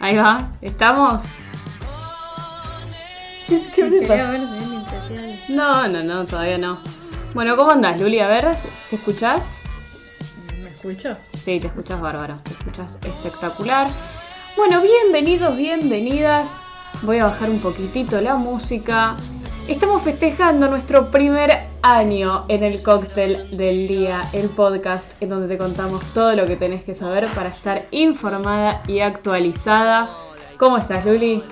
Ahí va, ¿estamos? ¿Qué me pasa? No, no, no, todavía no. Bueno, ¿cómo andás, Luli? A ver, ¿te escuchás? ¿Me escucho? Sí, te escuchas bárbaro, te escuchas espectacular. Bueno, bienvenidos, bienvenidas. Voy a bajar un poquitito la música. Estamos festejando nuestro primer año en el cóctel del día, el podcast en donde te contamos todo lo que tenés que saber para estar informada y actualizada. ¿Cómo estás, Luli?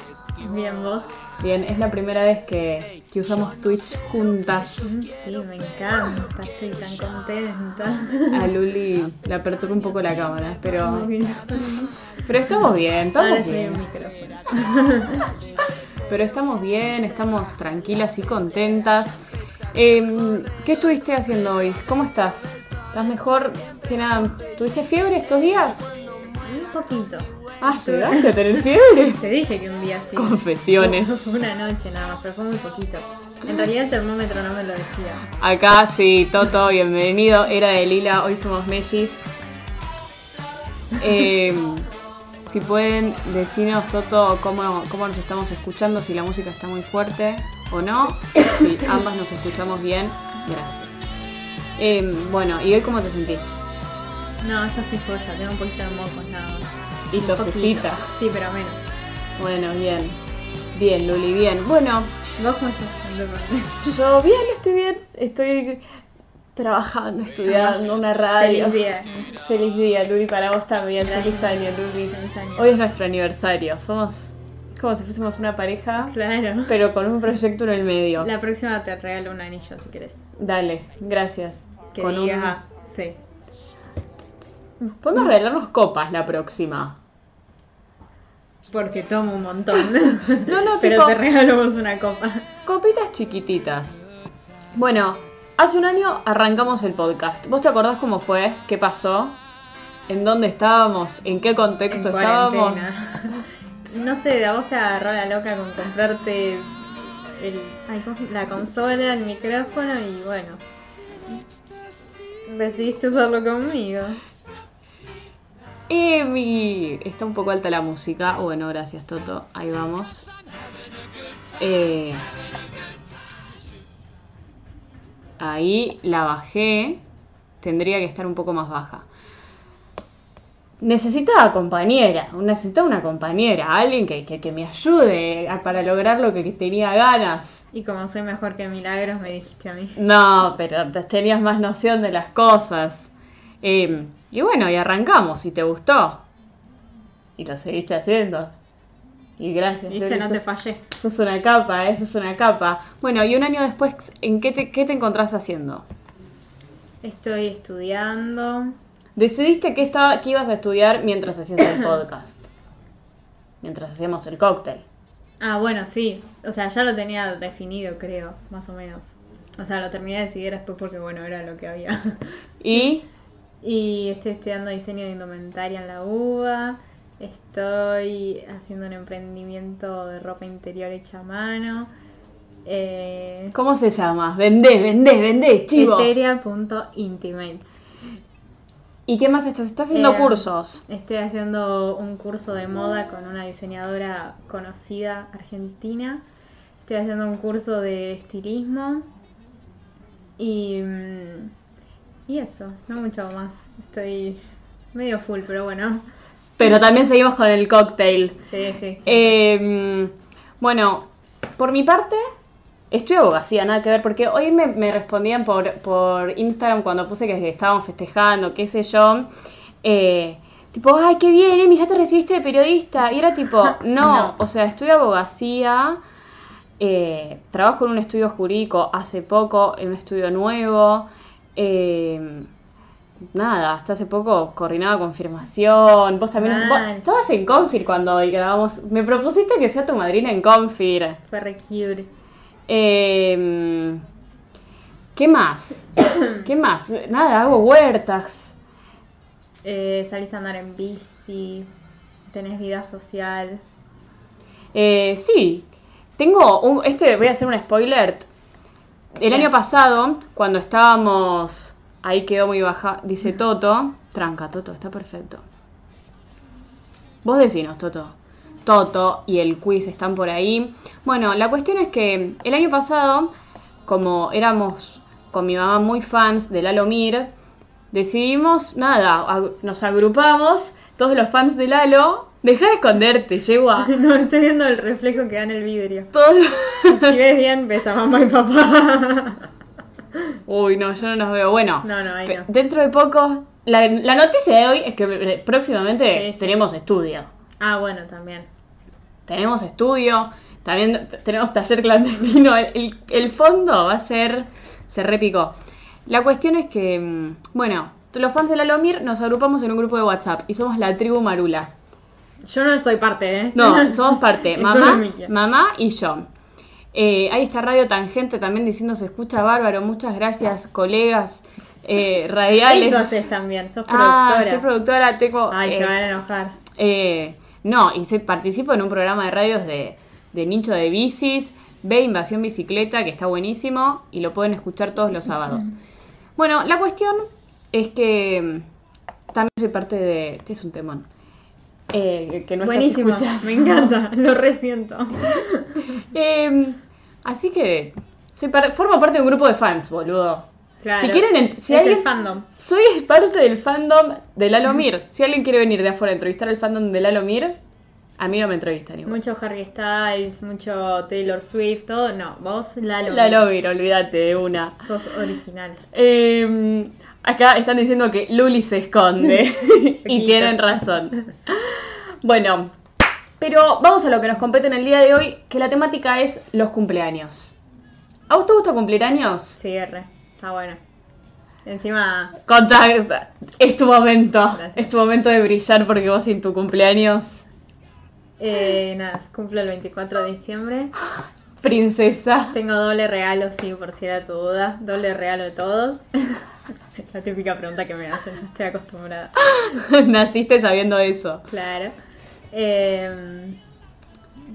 Bien, vos. Bien, es la primera vez que, que usamos Twitch juntas. Sí, me encanta, estoy tan contenta. A Luli le aperturó un poco la cámara, pero, pero estamos bien, estamos Ahora sí bien. el micrófono. Pero estamos bien, estamos tranquilas y contentas. Em, ¿Qué estuviste haciendo hoy? ¿Cómo estás? ¿Estás mejor que nada? ¿Tuviste fiebre estos días? Un poquito. Ah, ¿llegaste a tener fiebre? Te dije que un día sí. Confesiones. Una noche nada más, pero fue muy poquito. En realidad el termómetro no me lo decía. Acá sí, Toto, bienvenido. Era de Lila, hoy somos Mellis. Em, si pueden decirnos, Toto, cómo, cómo nos estamos escuchando, si la música está muy fuerte o no. Si ambas nos escuchamos bien, gracias. Em, bueno, ¿y hoy cómo te sentís? No, yo estoy joya, tengo un poquito de mocos nada más. Y tosecita. Sí, pero menos. Bueno, bien. Bien, Luli, bien. Bueno, ¿Vos cómo estás? Yo bien, estoy bien. Estoy trabajando, estudiando una radio. Feliz día. Feliz día, Luli, para vos también. Gracias. Feliz año, Luli. Feliz año. Hoy es nuestro aniversario. Somos como si fuésemos una pareja, Claro. pero con un proyecto en el medio. La próxima te regalo un anillo si querés. Dale, gracias. Que Con un- diga, sí. Podemos regalarnos copas la próxima. Porque tomo un montón. No, no, Pero tipo- te regalamos una copa. Copitas chiquititas. Bueno, hace un año arrancamos el podcast. ¿Vos te acordás cómo fue? ¿Qué pasó? ¿En dónde estábamos? ¿En qué En contexto estábamos? No sé, a vos te agarró la loca con comprarte el, ay, ¿cómo se- la consola, el micrófono y bueno. Decidiste usarlo conmigo. Emi, está un poco alta la música. Bueno, gracias Toto. Ahí vamos. Eh, ahí la bajé. Tendría que estar un poco más baja. Necesitaba compañera, necesitaba una compañera, alguien que, que- que me ayude a- para lograr lo que tenía ganas. Y como soy mejor que Milagros, me dijiste a mí. No, pero te- tenías más noción de las cosas. Eh, y bueno, y arrancamos, y te gustó. Y lo seguiste haciendo. Y gracias. Viste, no te fallé. sos una capa, eso es una capa. Bueno, y un año después, ¿en qué te, qué te encontrás haciendo? Estoy estudiando. Decidiste que, estaba, que ibas a estudiar mientras hacías el podcast. Mientras hacíamos el cóctel. Ah, bueno, sí. O sea, ya lo tenía definido, creo, más o menos. O sea, lo terminé de decidir después porque, bueno, era lo que había. Y Y estoy estudiando diseño de indumentaria en la UBA. Estoy haciendo un emprendimiento de ropa interior hecha a mano. Eh, ¿cómo se llama? Vendé, vendé, vendé, chivo. Eteria.intimates. ¿Y qué más estás? Estás haciendo Eh, cursos. Estoy haciendo un curso de moda con una diseñadora conocida argentina. Estoy haciendo un curso de estilismo. Y, mm, y eso, no mucho más. Estoy medio full, pero bueno. Pero también seguimos con el cóctel. Sí, sí. Eh, bueno, por mi parte, estoy abogacía, nada que ver, porque hoy me, me respondían por, por Instagram cuando puse que estábamos festejando, qué sé yo. eh, tipo, ay, qué bien, Emi, ya te recibiste de periodista. Y era tipo, no, No. o sea, estudio abogacía, eh, trabajo en un estudio jurídico hace poco, en un estudio nuevo. eh, Nada, hasta hace poco coordinaba confirmación. Vos también. vos estabas en Confir cuando grabamos. Me propusiste que sea tu madrina en Confir. Fue re cute. Eh, ¿Qué más? ¿Qué más? Nada, hago huertas. Eh, salís a andar en bici. Tenés vida social. Eh, sí, tengo un, este voy a hacer un spoiler. El año pasado, cuando estábamos Ahí quedó muy baja. Dice Toto. Tranca, Toto, está perfecto. Vos decinos, Toto. Toto y el quiz están por ahí. Bueno, la cuestión es que el año pasado, como éramos con mi mamá muy fans de Lalo Mir, decidimos, nada, ag- nos agrupamos, todos los fans de Lalo. Deja de esconderte, yegua. No, estoy viendo el reflejo que da en el vidrio. Todos Si ves bien, ves a mamá y papá. Uy, no, yo no nos veo. Bueno, No, no, ahí no. dentro de poco, la, la noticia de hoy es que eh, próximamente Sí, sí. tenemos estudio. Ah, bueno, también. Tenemos estudio, también tenemos taller clandestino. El, el fondo va a ser, se repicó. La cuestión es que, mm, bueno, los fans de la Lomir nos agrupamos en un grupo de WhatsApp y somos la tribu Marula. Yo no soy parte, ¿eh? No, somos parte, mamá, mamá y yo. Eh, ahí está Radio Tangente también diciendo se escucha bárbaro. Muchas gracias, colegas eh, radiales. Eso haces también, sos Ah, productora. soy productora, tengo. Ay, eh, se van a enojar. eh, no, y soy- participo en un programa de radios de, de nicho de bicis, ve Invasión Bicicleta, que está buenísimo, y lo pueden escuchar todos los sábados. Bueno, la cuestión es que mm, también soy parte de. Este es un temón. Eh, que no estás Buenísimo, escuchando. me encanta, lo resiento. Eh, así que soy par- formo parte de un grupo de fans, boludo. Claro, Si quieren, si es alguien- el fandom. Soy parte del fandom de Lalo Mir. Si alguien quiere venir de afuera a entrevistar al fandom de Lalo Mir, a mí no me entrevistan igual. Mucho Harry Styles, mucho Taylor Swift, todo. No, vos Lalo. Lalo Mir, olvídate de una. Sos original. Eh, acá están diciendo que Luli se esconde. y tienen razón. Bueno, pero vamos a lo que nos compete en el día de hoy, que la temática es los cumpleaños. ¿A vos te gusta cumplir años? Sí, R. Está bueno. Encima, Contacta. Es tu momento. Gracias. Es tu momento de brillar porque vos sin tu cumpleaños. eh, nada, cumplo el 24 de diciembre. Princesa. Tengo doble regalo, sí, por si era tu duda. Doble regalo de todos. Es la típica pregunta que me hacen, ya estoy acostumbrada. Naciste sabiendo eso. Claro. Eh,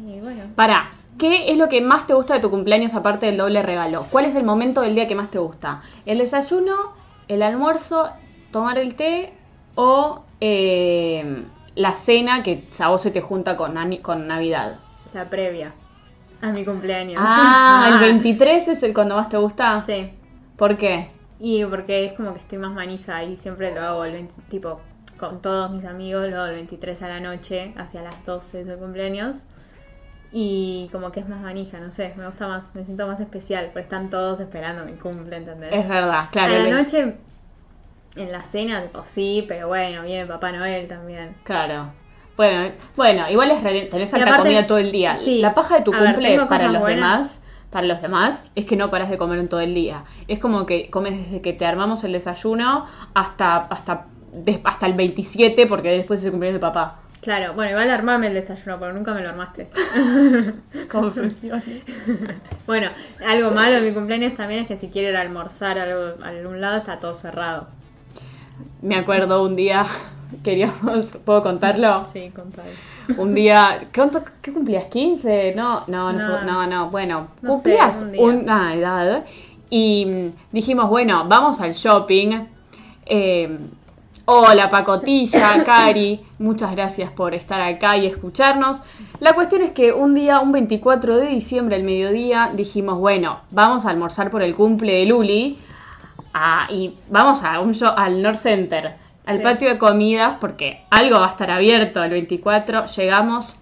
y bueno, Pará, ¿qué es lo que más te gusta de tu cumpleaños aparte del doble regalo? ¿Cuál es el momento del día que más te gusta? ¿El desayuno, el almuerzo, tomar el té o eh, la cena que a vos se te junta con, con Navidad? la previa a mi cumpleaños. Ah, el 23 es el cuando más te gusta. Sí. ¿Por qué? Y porque es como que estoy más manija y siempre lo hago el 20, tipo con todos mis amigos, lo hago el 23 a la noche, hacia las 12 del cumpleaños. Y como que es más manija, no sé, me gusta más, me siento más especial, porque están todos esperando mi cumple, ¿entendés? Es verdad, claro. a la noche, en la cena, tipo, sí, pero bueno, viene Papá Noel también. Claro. Bueno, bueno, igual es tenés alta comida todo el día. sí. La paja de tu ver, cumple tengo para los buenas. demás, para los demás, es que no paras de comer en todo el día. Es como que comes desde que te armamos el desayuno hasta hasta hasta el 27 porque después es el cumpleaños de papá. Claro, bueno, igual armame el desayuno, pero nunca me lo armaste. Confesiones. Bueno, algo malo de mi cumpleaños también es que si quiero ir a almorzar a algún lado está todo cerrado. Me acuerdo un día queríamos, ¿puedo contarlo? Sí, contale. Un día, ¿qué, cuánto- qué cumplías? ¿15? No, no, no, No. no, no, bueno, No cumplías sé, un una edad y dijimos, bueno, vamos al shopping. Eh, hola Pacotilla, Cari, muchas gracias por estar acá y escucharnos. La cuestión es que un día, un 24 de diciembre al mediodía, dijimos, bueno, vamos a almorzar por el cumple de Luli ah, y vamos a un show, al North Center, al Sí. patio de comidas, porque algo va a estar abierto el 24. Llegamos,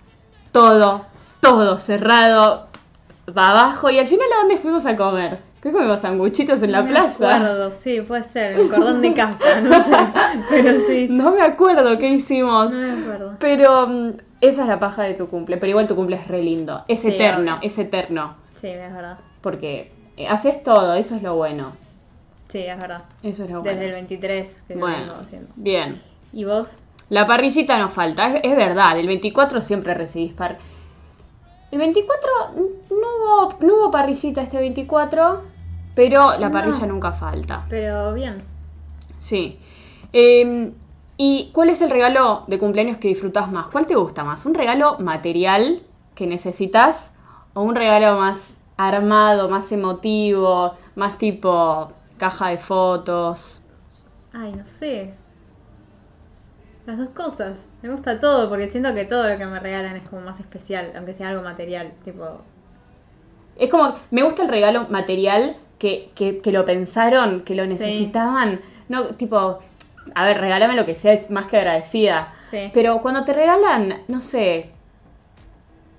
todo, todo cerrado, va abajo. Y al final, ¿a dónde fuimos a comer? ¿Qué comimos? ¿Sanguchitos en la No plaza? Me acuerdo, sí, puede ser, el cordón de casa, no sé. Pero sí. No me acuerdo qué hicimos. No me acuerdo. Pero mm, esa es la paja de tu cumple. Pero igual tu cumple es re lindo. Es Sí, eterno, es eterno. Sí, es verdad. Porque eh, haces todo, eso es lo bueno. Sí, es verdad. Eso es lo bueno. Desde el 23 que lo bueno, vengo haciendo. bien. ¿Y vos? La parrillita nos falta, es, es verdad, el 24 siempre recibís par... El 24 n- no hubo, no hubo parrillita este 24, pero la No. parrilla nunca falta. Pero bien. Sí. Eh, ¿Y cuál es el regalo de cumpleaños que disfrutas más? ¿Cuál te gusta más? ¿Un regalo material que necesitas o un regalo más armado, más emotivo, más tipo caja de fotos? Ay, no sé. Las dos cosas. Me gusta todo porque siento que todo lo que me regalan es como más especial, aunque sea algo material. Tipo, Es como, me gusta el regalo material que, que, que lo pensaron, que lo Sí. necesitaban. No, tipo, a ver, regálame lo que sea, más que agradecida. Sí. Pero cuando te regalan, no sé,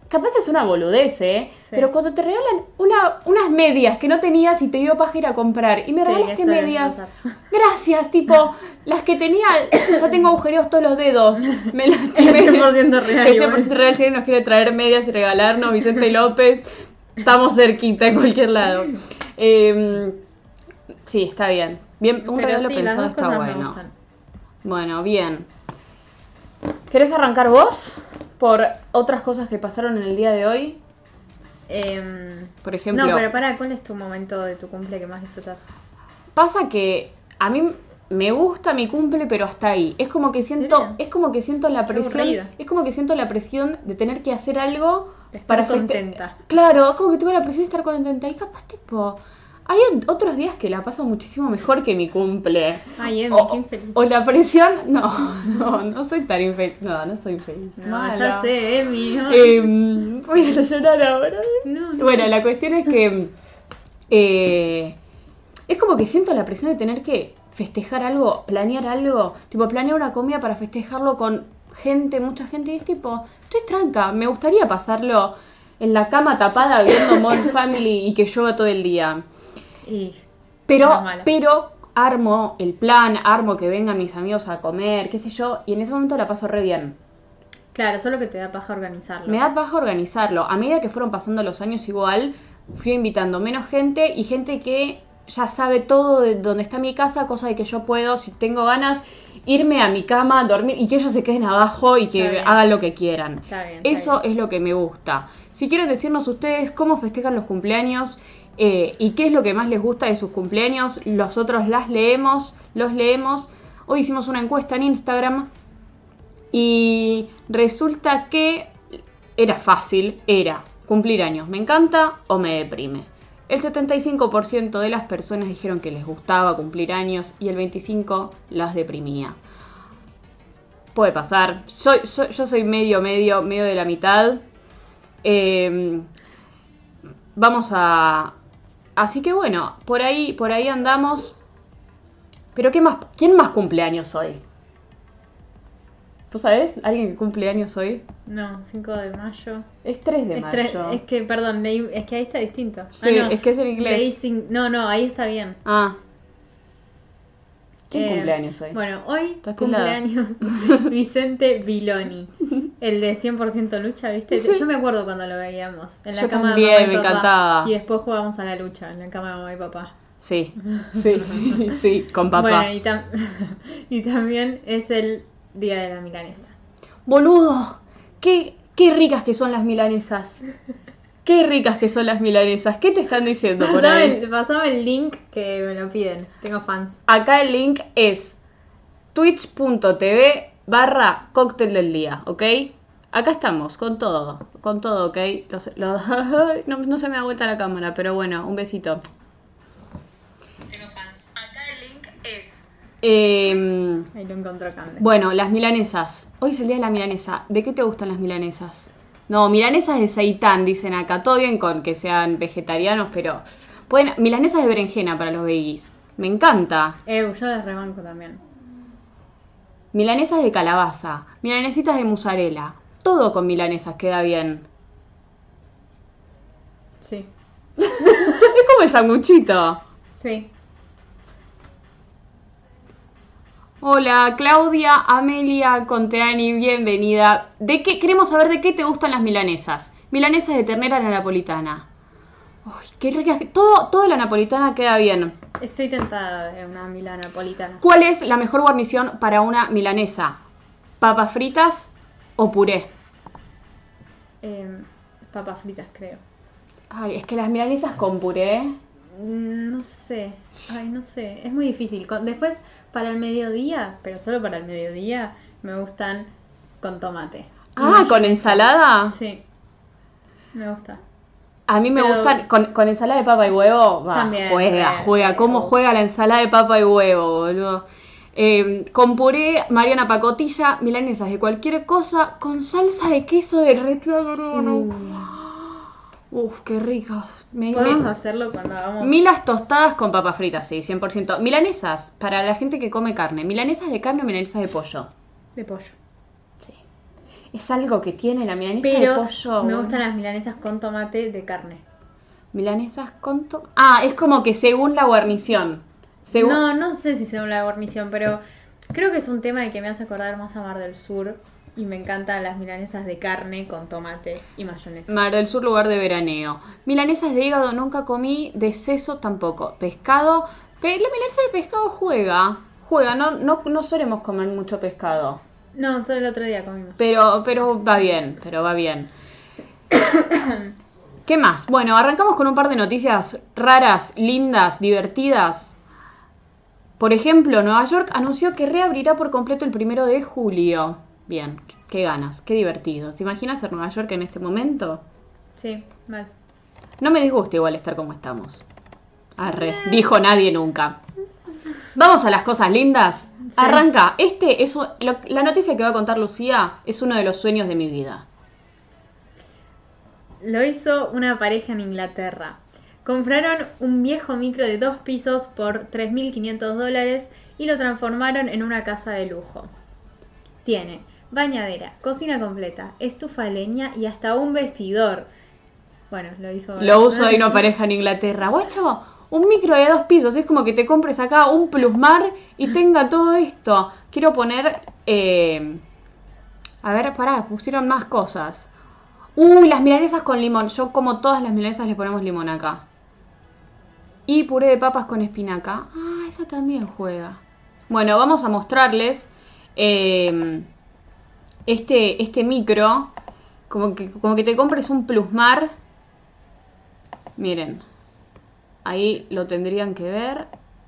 capaz es una boludez, ¿eh? Sí. Pero cuando te regalan una, unas medias que no tenías y te dio paja ir a comprar y me Sí, regalaste medias, gracias, tipo, las que tenía, ya tengo agujereos todos los dedos. Me las Es 100% real, Es igual. 100% real, si alguien nos quiere traer medias y regalarnos, Vicente López, estamos cerquita en cualquier lado. Eh, sí, está bien. Bien, un Pero regalo sí, pensado está bueno. Bueno, bien. ¿Querés arrancar vos por otras cosas que pasaron en el día de hoy? Em, Por ejemplo, no, pero para, ¿cuál es tu momento de tu cumple que más disfrutas? pasa que a mí me gusta mi cumple, pero hasta ahí. Es como que siento, es como que siento la presión, es como que siento la presión de tener que hacer algo De estar para contenta. Claro, es como que tengo la presión de estar contenta y capaz tipo hay otros días que la paso muchísimo mejor que mi cumple. Ay, Emi, o, qué infeliz. o la presión, no, no, no soy tan infeliz. No, no soy infeliz. No, Mala. ya sé, Emi. ¿no? Em, voy a llorar ahora. No, no. Bueno, la cuestión es que eh, es como que siento la presión de tener que festejar algo, planear algo, tipo planear una comida para festejarlo con gente, mucha gente, y es tipo, estoy tranca, me gustaría pasarlo en la cama tapada viendo Modern Family y que llueva todo el día. Y Pero, pero armo el plan, armo que vengan mis amigos a comer, qué sé yo, y en ese momento la paso re bien. claro, solo que te da paja organizarlo. Me da paja organizarlo. A medida que fueron pasando los años igual, fui invitando menos gente y gente que ya sabe todo de dónde está mi casa, cosa de que yo puedo, si tengo ganas, irme a mi cama, dormir y que ellos se queden abajo y que hagan lo que quieran. Está bien, está Eso bien. es lo que me gusta. Si quieren decirnos ustedes cómo festejan los cumpleaños eh, y qué es lo que más les gusta de sus cumpleaños, nosotros las leemos, los leemos. Hoy hicimos una encuesta en Instagram y resulta que era fácil, era cumplir años, ¿me encanta o me deprime? El 75% de las personas dijeron que les gustaba cumplir años y el 25% las deprimía. Puede pasar. Yo soy medio, medio, medio de la mitad. Eh, vamos a. Así que bueno, por ahí, por ahí andamos. Pero ¿qué más? ¿Quién más cumpleaños hoy? ¿Tú sabes? ¿Alguien que cumple años hoy? No, 5 de mayo. Es 3 de Es, mayo. es que, perdón, leí- es que ahí está distinto. Sí, Ah, no, es que es en inglés. no, no, ahí está bien. Ah. ¿Quién Eh, cumple años hoy? Bueno, hoy cumpleaños Vicente Viloni, el de 100% lucha, ¿viste? Sí. Yo me acuerdo cuando lo veíamos en la Yo cama también, de mamá y me papá. encantaba. Y después jugábamos a la lucha en la cama de mamá y papá. Sí, sí, sí, con papá. Bueno, y, tam- y también es el día de la milanesa. Boludo, qué, qué ricas que son las milanesas. Qué ricas que son las milanesas. ¿Qué te están diciendo por Pasame ahí? el, pasame el link que me lo piden. Tengo fans. Acá el link es twitch.tv barra cóctel del día, ¿ok? Acá estamos, con todo, con todo, ¿ok? Los- los- no, no se me da vuelta la cámara, pero bueno, un besito. Tengo fans. Acá el link es... em, Ahí lo encontró Cande. Bueno, las milanesas. Hoy es el día de la milanesa. ¿De qué te gustan las milanesas? No, milanesas de seitán, dicen acá. Todo bien con que sean vegetarianos, pero... Pueden... Milanesas de berenjena para los veggies. Me encanta. Eh, yo les rebanco también. Milanesas de calabaza. Milanesitas de mozzarella. Todo con milanesas queda bien. Sí. Es como el sanguchito. Sí. Hola, Claudia, Amelia, Conteani, bienvenida. ¿De qué queremos saber de qué te gustan las milanesas? Milanesas de ternera a la napolitana. Uy, qué ricas. que- Todo, todo la napolitana queda bien. Estoy tentada de una milana napolitana. ¿Cuál es la mejor guarnición para una milanesa? ¿Papas fritas o puré? Eh, papas fritas, creo. Ay, es que las milanesas con puré. Mm, No sé. Ay, no sé. Es muy difícil. Después, para el mediodía, pero solo para el mediodía, me gustan con tomate. Ah, con ensalada. Sí. Me gusta. A mí me Pero- gustan con, con ensalada de papa y huevo. va, También, juega, juega. ¿Cómo uh. juega la ensalada de papa y huevo, boludo? Eh, con puré, Mariana Pacotilla, milanesas de cualquier cosa, con salsa de queso derretida. No, no. Uf, qué ricas. Me- Podemos me- hacerlo cuando hagamos. Milas tostadas con papas fritas, sí, 100%. Milanesas, para la gente que come carne. Milanesas de carne o milanesas de pollo. De pollo. Es algo que tiene la milanesa Pero de pollo. me gustan las milanesas con tomate de carne. Milanesas con to- Ah, es como que según la guarnición. Según... No, no sé si según la guarnición, pero creo que es un tema de que me hace acordar más a Mar del Sur. Y me encantan las milanesas de carne con tomate y mayonesa. Mar del Sur, lugar de veraneo. Milanesas de hígado nunca comí, de seso tampoco. Pescado, pe- la milanesa de pescado juega. Juega, no, no, no solemos comer mucho pescado. No, solo el otro día comimos. Pero, pero va bien, pero va bien. ¿Qué más? Bueno, arrancamos con un par de noticias raras, lindas, divertidas. Por ejemplo, Nueva York anunció que reabrirá por completo el primero de julio. Bien, qué- ganas, qué divertido. ¿Se imagina ser Nueva York en este momento? Sí, mal. No me disgusta igual estar como estamos. Arre, dijo nadie nunca. Vamos a las cosas lindas. Sí. Arranca. Este es un- lo- la noticia que va a contar Lucía es uno de los sueños de mi vida. Lo hizo una pareja en Inglaterra. Compraron un viejo micro de dos pisos por 3.500 dólares y lo transformaron en una casa de lujo. Tiene bañadera, cocina completa, estufa de leña y hasta un vestidor. Bueno, lo hizo. Lo uso de una pareja en Inglaterra. Guacho, un micro de dos pisos. Es como que te compres acá un plusmar y tenga todo esto. Quiero poner. eh, A ver, pará, pusieron más cosas. Uy, las milanesas con limón. Yo como todas las milanesas le ponemos limón acá. Y puré de papas con espinaca. Ah, esa también juega. Bueno, vamos a mostrarles eh, este, este micro. Como que, como que te compres un plusmar. Miren. Ahí lo tendrían que ver.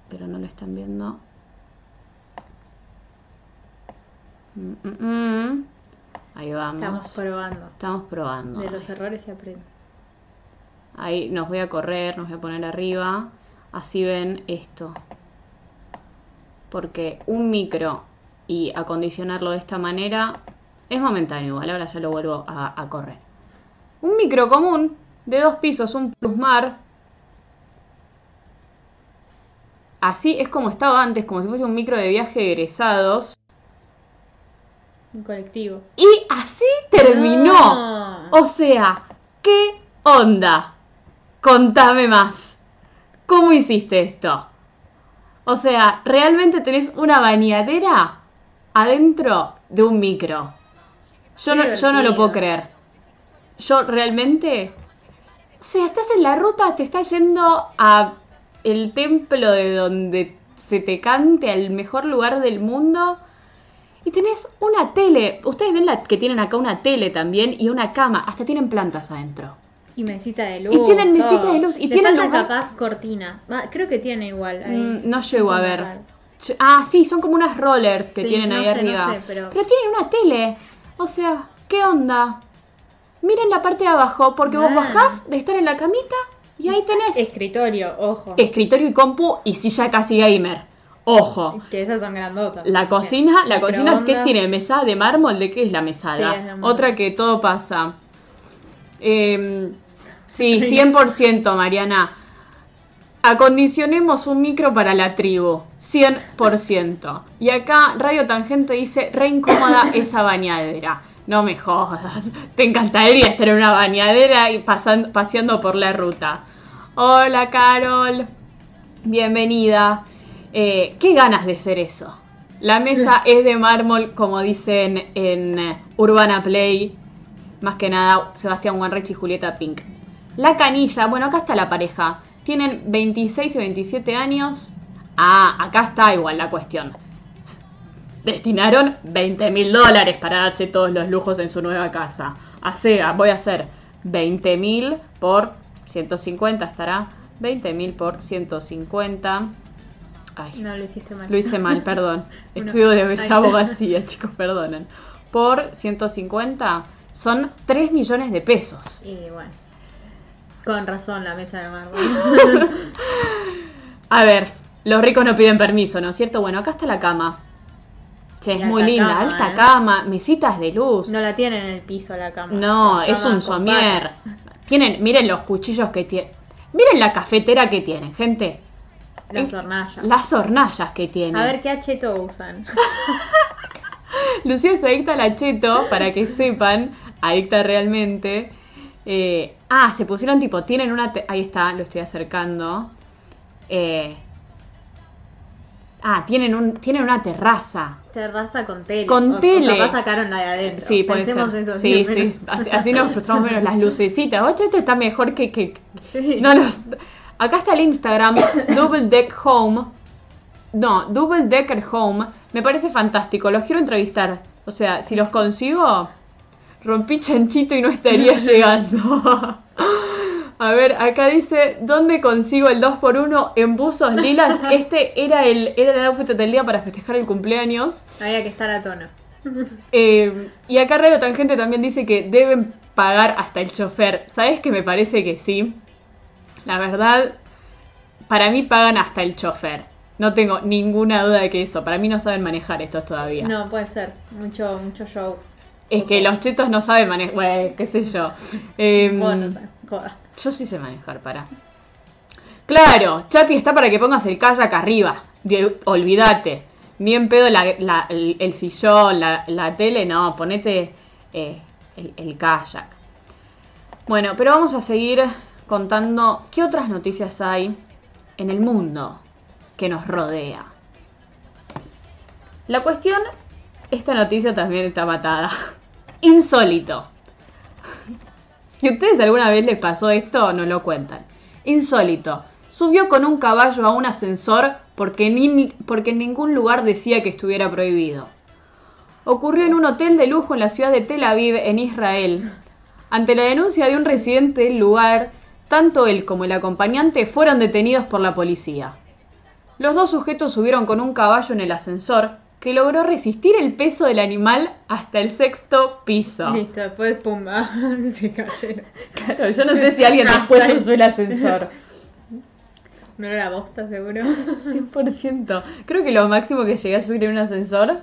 Pero no lo están viendo. Mm, mm, mm. Ahí vamos. Estamos probando. Estamos probando. De los errores se aprende. Ahí nos voy a correr, nos voy a poner arriba. Así ven esto. Porque un micro y acondicionarlo de esta manera es momentáneo igual. Ahora ya lo vuelvo a, a correr. Un micro común de dos pisos, un plusmar. Así es como estaba antes, como si fuese un micro de viaje de egresados. Un colectivo. Y así terminó. No. O sea, ¿qué onda? Contame más. ¿Cómo hiciste esto? O sea, realmente tenés una bañadera adentro de un micro. Yo no, yo no lo puedo creer. Yo realmente... O sea, estás en la ruta, te estás yendo a el templo de donde se te cante al mejor lugar del mundo y tenés una tele. Ustedes ven la, que tienen acá una tele también y una cama. Hasta tienen plantas adentro. Y mesita de luz. Y tienen mesita todo. de luz, y Le tienen lugar- capaz cortina. Creo que tiene igual. ahí. Mm, no llego a ver. Ah, sí, son como unas rollers que Sí, tienen no ahí sé, no arriba. sé, pero- tienen una tele. O sea, ¿qué onda? Miren la parte de abajo, porque vos bajás de estar en la camita y ahí tenés Escritorio, ojo. escritorio y compu y silla casi gamer. Ojo. Que esas son grandotas. La cocina, la cocina que tiene mesada de mármol, ¿de qué es la mesada? Sí, es. Otra que todo pasa. Eh, sí, 100% Mariana. Acondicionemos un micro para la tribu, 100%. Y acá Radio Tangente dice, re incómoda esa bañadera. No me jodas, te encantaría estar en una bañadera y pasan- paseando por la ruta. Hola Carol, bienvenida. Eh, qué ganas de ser eso. La mesa es de mármol, como dicen en eh, Urbana Play. Más que nada, Sebastián Wanreich y Julieta Pink. La canilla, bueno, acá está la pareja. Tienen 26 y 27 años. Ah, acá está igual la cuestión. Destinaron 20 mil dólares para darse todos los lujos en su nueva casa. O sea, voy a hacer 20 mil por 150, estará. 20 mil por 150. Ay, No lo hiciste mal. lo hice mal, perdón. Estudio de abogacía, chicos, perdonen. Por 150 son 3 millones de pesos. Y bueno. Con razón la mesa de mármol. A ver, los ricos no piden permiso, ¿no es cierto? Bueno, acá está la cama. Che, es muy linda, cama, alta ¿eh? cama, mesitas de luz. No la tienen en el piso la cama. No, La es un somier. Tienen, miren los cuchillos que tienen. Miren la cafetera que tienen, gente. Las hornallas. Las hornallas que tienen. A ver qué acheto usan. Lucía es adicta al acheto, para que sepan, adicta realmente. Eh, ah, se pusieron tipo, tienen una... Ahí está, lo estoy acercando. Eh, ah, tienen, un, tienen una terraza. Terraza con tele. Con O- o tele. capaz sacaron la de adentro. Sí, puede Pensemos ser. eso sí, sí. Así, así nos frustramos menos las lucecitas. Oye, esto está mejor que... que Sí. no los... Acá está el Instagram, Double Deck Home. No, Double Decker Home. Me parece fantástico. Los quiero entrevistar. O sea, si los consigo, rompí chanchito y no estaría llegando. A ver, acá dice, ¿dónde consigo el 2x1 en buzos lilas? Este era el, era el outfit del día para festejar el cumpleaños. Había que estar a tono. Eh, y acá Radio Tangente también dice que deben pagar hasta el chofer. ¿Sabes que me parece que sí? La verdad, para mí pagan hasta el chofer. No tengo ninguna duda de que eso. Para mí no saben manejar estos todavía. No, puede ser. Mucho, mucho show. Es que los chetos no saben manejar. Bueno, qué sé yo. Em, Vos no sé. Joda. Yo sí sé manejar, para. Claro, Chapi está para que pongas el kayak arriba. Olvídate. Ni en pedo el, sillón, la, la tele, no, ponete eh, el, el kayak. Bueno, pero vamos a seguir contando qué otras noticias hay en el mundo que nos rodea. La cuestión, esta noticia también está matada. Insólito. Si a ustedes alguna vez les pasó esto, no lo cuentan. Insólito. Subió con un caballo a un ascensor porque, porque en ningún lugar decía que estuviera prohibido. Ocurrió en un hotel de lujo en la ciudad de Tel Aviv, en Israel. Ante la denuncia de un residente del lugar, tanto él como el acompañante fueron detenidos por la policía. Los dos sujetos subieron con un caballo en el ascensor, que logró resistir el peso del animal hasta el sexto piso. Listo, después pumba. Se cayeron. Claro, yo no sé si alguien después usó el ascensor. No era bosta, seguro. 100%. Creo que lo máximo que llegué a subir en un ascensor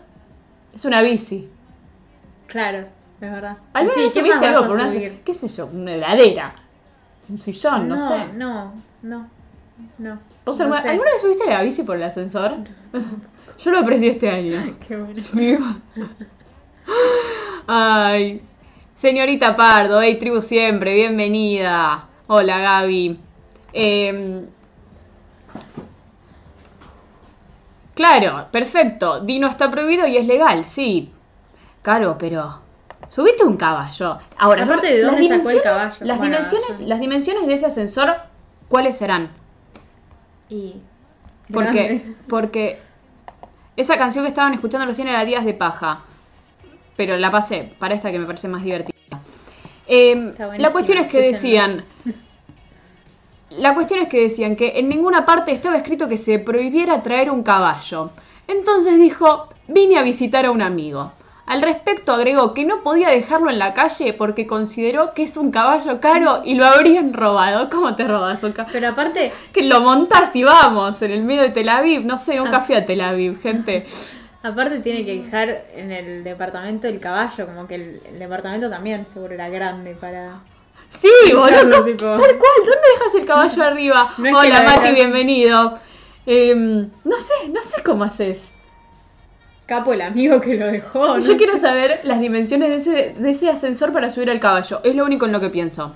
es una bici. Claro, es verdad. ¿Alguna Sí, vez ¿qué subiste algo por una? ¿Qué sé yo? Una heladera. Un sillón, no, sé. No, no, no. ¿Vos no sé. alguna vez subiste la bici por el ascensor? Yo lo aprendí este año. Qué bueno. Ay. Señorita Pardo, hey, tribu siempre, bienvenida. Hola Gaby. Em, claro, perfecto. Dino está prohibido y es legal, sí. Claro, pero. Subiste un caballo. Ahora, Aparte, ¿de dónde sacó el caballo? Las Bueno, dimensiones, las dimensiones de ese ascensor, ¿cuáles serán? Y. Porque, grande. porque esa canción que estaban escuchando recién era Días de Paja. Pero la pasé para esta que me parece más divertida. Eh, buenísima, la cuestión es que decían. La cuestión es que decían que en ninguna parte estaba escrito que se prohibiera traer un caballo. Entonces dijo, vine a visitar a un amigo. Al respecto agregó que no podía dejarlo en la calle porque consideró que es un caballo caro y lo habrían robado. ¿Cómo te robas un caballo? Pero aparte, Que lo montás y vamos, en el medio de Tel Aviv. No sé, nunca Ah. fui a Tel Aviv, gente. aparte tiene que dejar en el departamento el caballo, como que el, el departamento también seguro era grande para. Sí, boludo. Claro, ¿cómo- tipo- Tal cual, ¿dónde dejas el caballo arriba? No Hola Mati, bienvenido. Em, no sé, no sé cómo haces. Capo el amigo que lo dejó. Yo quiero saber las dimensiones de ese, de ese ascensor para subir al caballo. Es lo único en lo que pienso.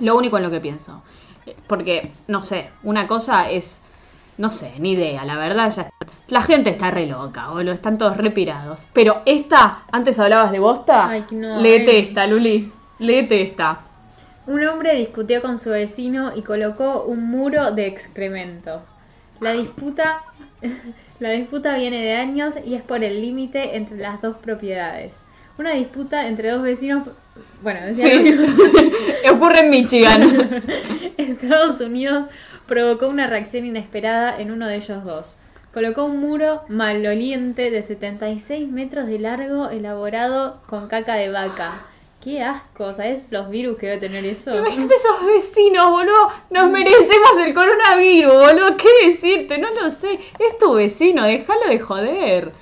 Lo único en lo que pienso. Eh, Porque, no sé, una cosa es. No sé, ni idea, la verdad ya. La gente está re loca, boludo, están todos repirados. Pero esta, antes hablabas de bosta. Ay, que no, léete eh. esta, Luli. Léete esta. Un hombre discutió con su vecino y colocó un muro de excremento. La disputa, la disputa viene de años y es por el límite entre las dos propiedades. Una disputa entre dos vecinos, bueno, decía lo Sí. Ocurre en Michigan. Estados Unidos provocó una reacción inesperada en uno de ellos dos. Colocó un muro maloliente de 76 metros de largo elaborado con caca de vaca. Qué asco, ¿sabes los virus que debe tener eso? Imagínate esos vecinos, boludo. Nos merecemos el coronavirus, boludo. ¿Qué decirte? No lo sé. Es tu vecino, déjalo de joder.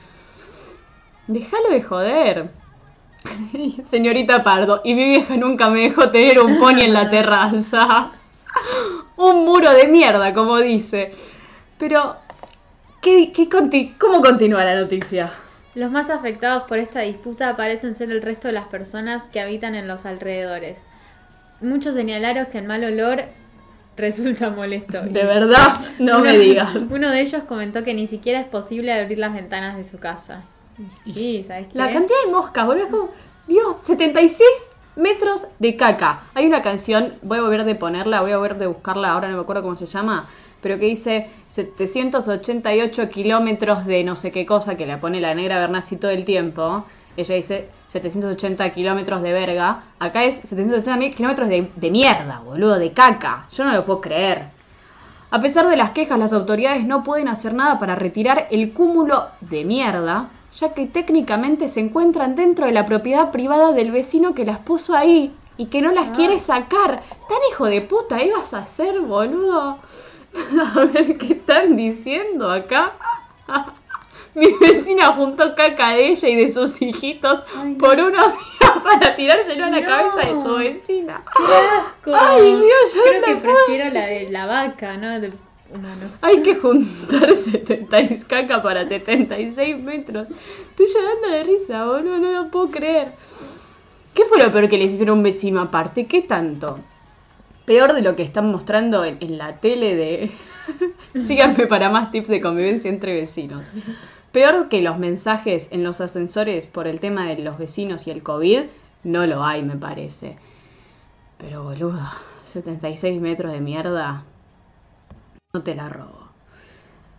Déjalo de joder. Señorita Pardo, y mi vieja nunca me dejó tener un pony en la terraza. un muro de mierda, como dice. Pero, ¿qué, qué conti- ¿cómo continúa la noticia? Los más afectados por esta disputa parecen ser el resto de las personas que habitan en los alrededores. Muchos señalaron que el mal olor resulta molesto. De verdad, no Uno- me digas. Uno de ellos comentó que ni siquiera es posible abrir las ventanas de su casa. Y sí, ¿sabes qué? La cantidad de moscas, boludo, es como, Dios, 76 metros de caca. Hay una canción, voy a volver de ponerla, voy a volver de buscarla, ahora no me acuerdo cómo se llama, pero que dice 788 kilómetros de no sé qué cosa, que la pone la negra Bernasi todo el tiempo. Ella dice 780 kilómetros de verga. Acá es 780 mil kilómetros de, de mierda, boludo, de caca. Yo no lo puedo creer. A pesar de las quejas, las autoridades no pueden hacer nada para retirar el cúmulo de mierda, ya que técnicamente se encuentran dentro de la propiedad privada del vecino que las puso ahí y que no las quiere sacar. Tan hijo de puta ibas a hacer, boludo. A ver qué están diciendo acá. Mi vecina juntó caca de ella y de sus hijitos Ay, no. por unos días para tirárselo a la No. cabeza de su vecina. ¡Qué asco! Ay, Dios, ya Creo que prefiero la de la vaca, ¿no? De. Hay que juntar 76 caca para 76 metros. Estoy llorando de risa, boludo, no lo puedo creer. ¿Qué fue lo peor que les hicieron a un vecino aparte? ¿Qué tanto? Peor de lo que están mostrando en, la tele de... Síganme para más tips de convivencia entre vecinos. Peor que los mensajes en los ascensores por el tema de los vecinos y el COVID, no lo hay, me parece. Pero boludo, 76 metros de mierda, no te la robo.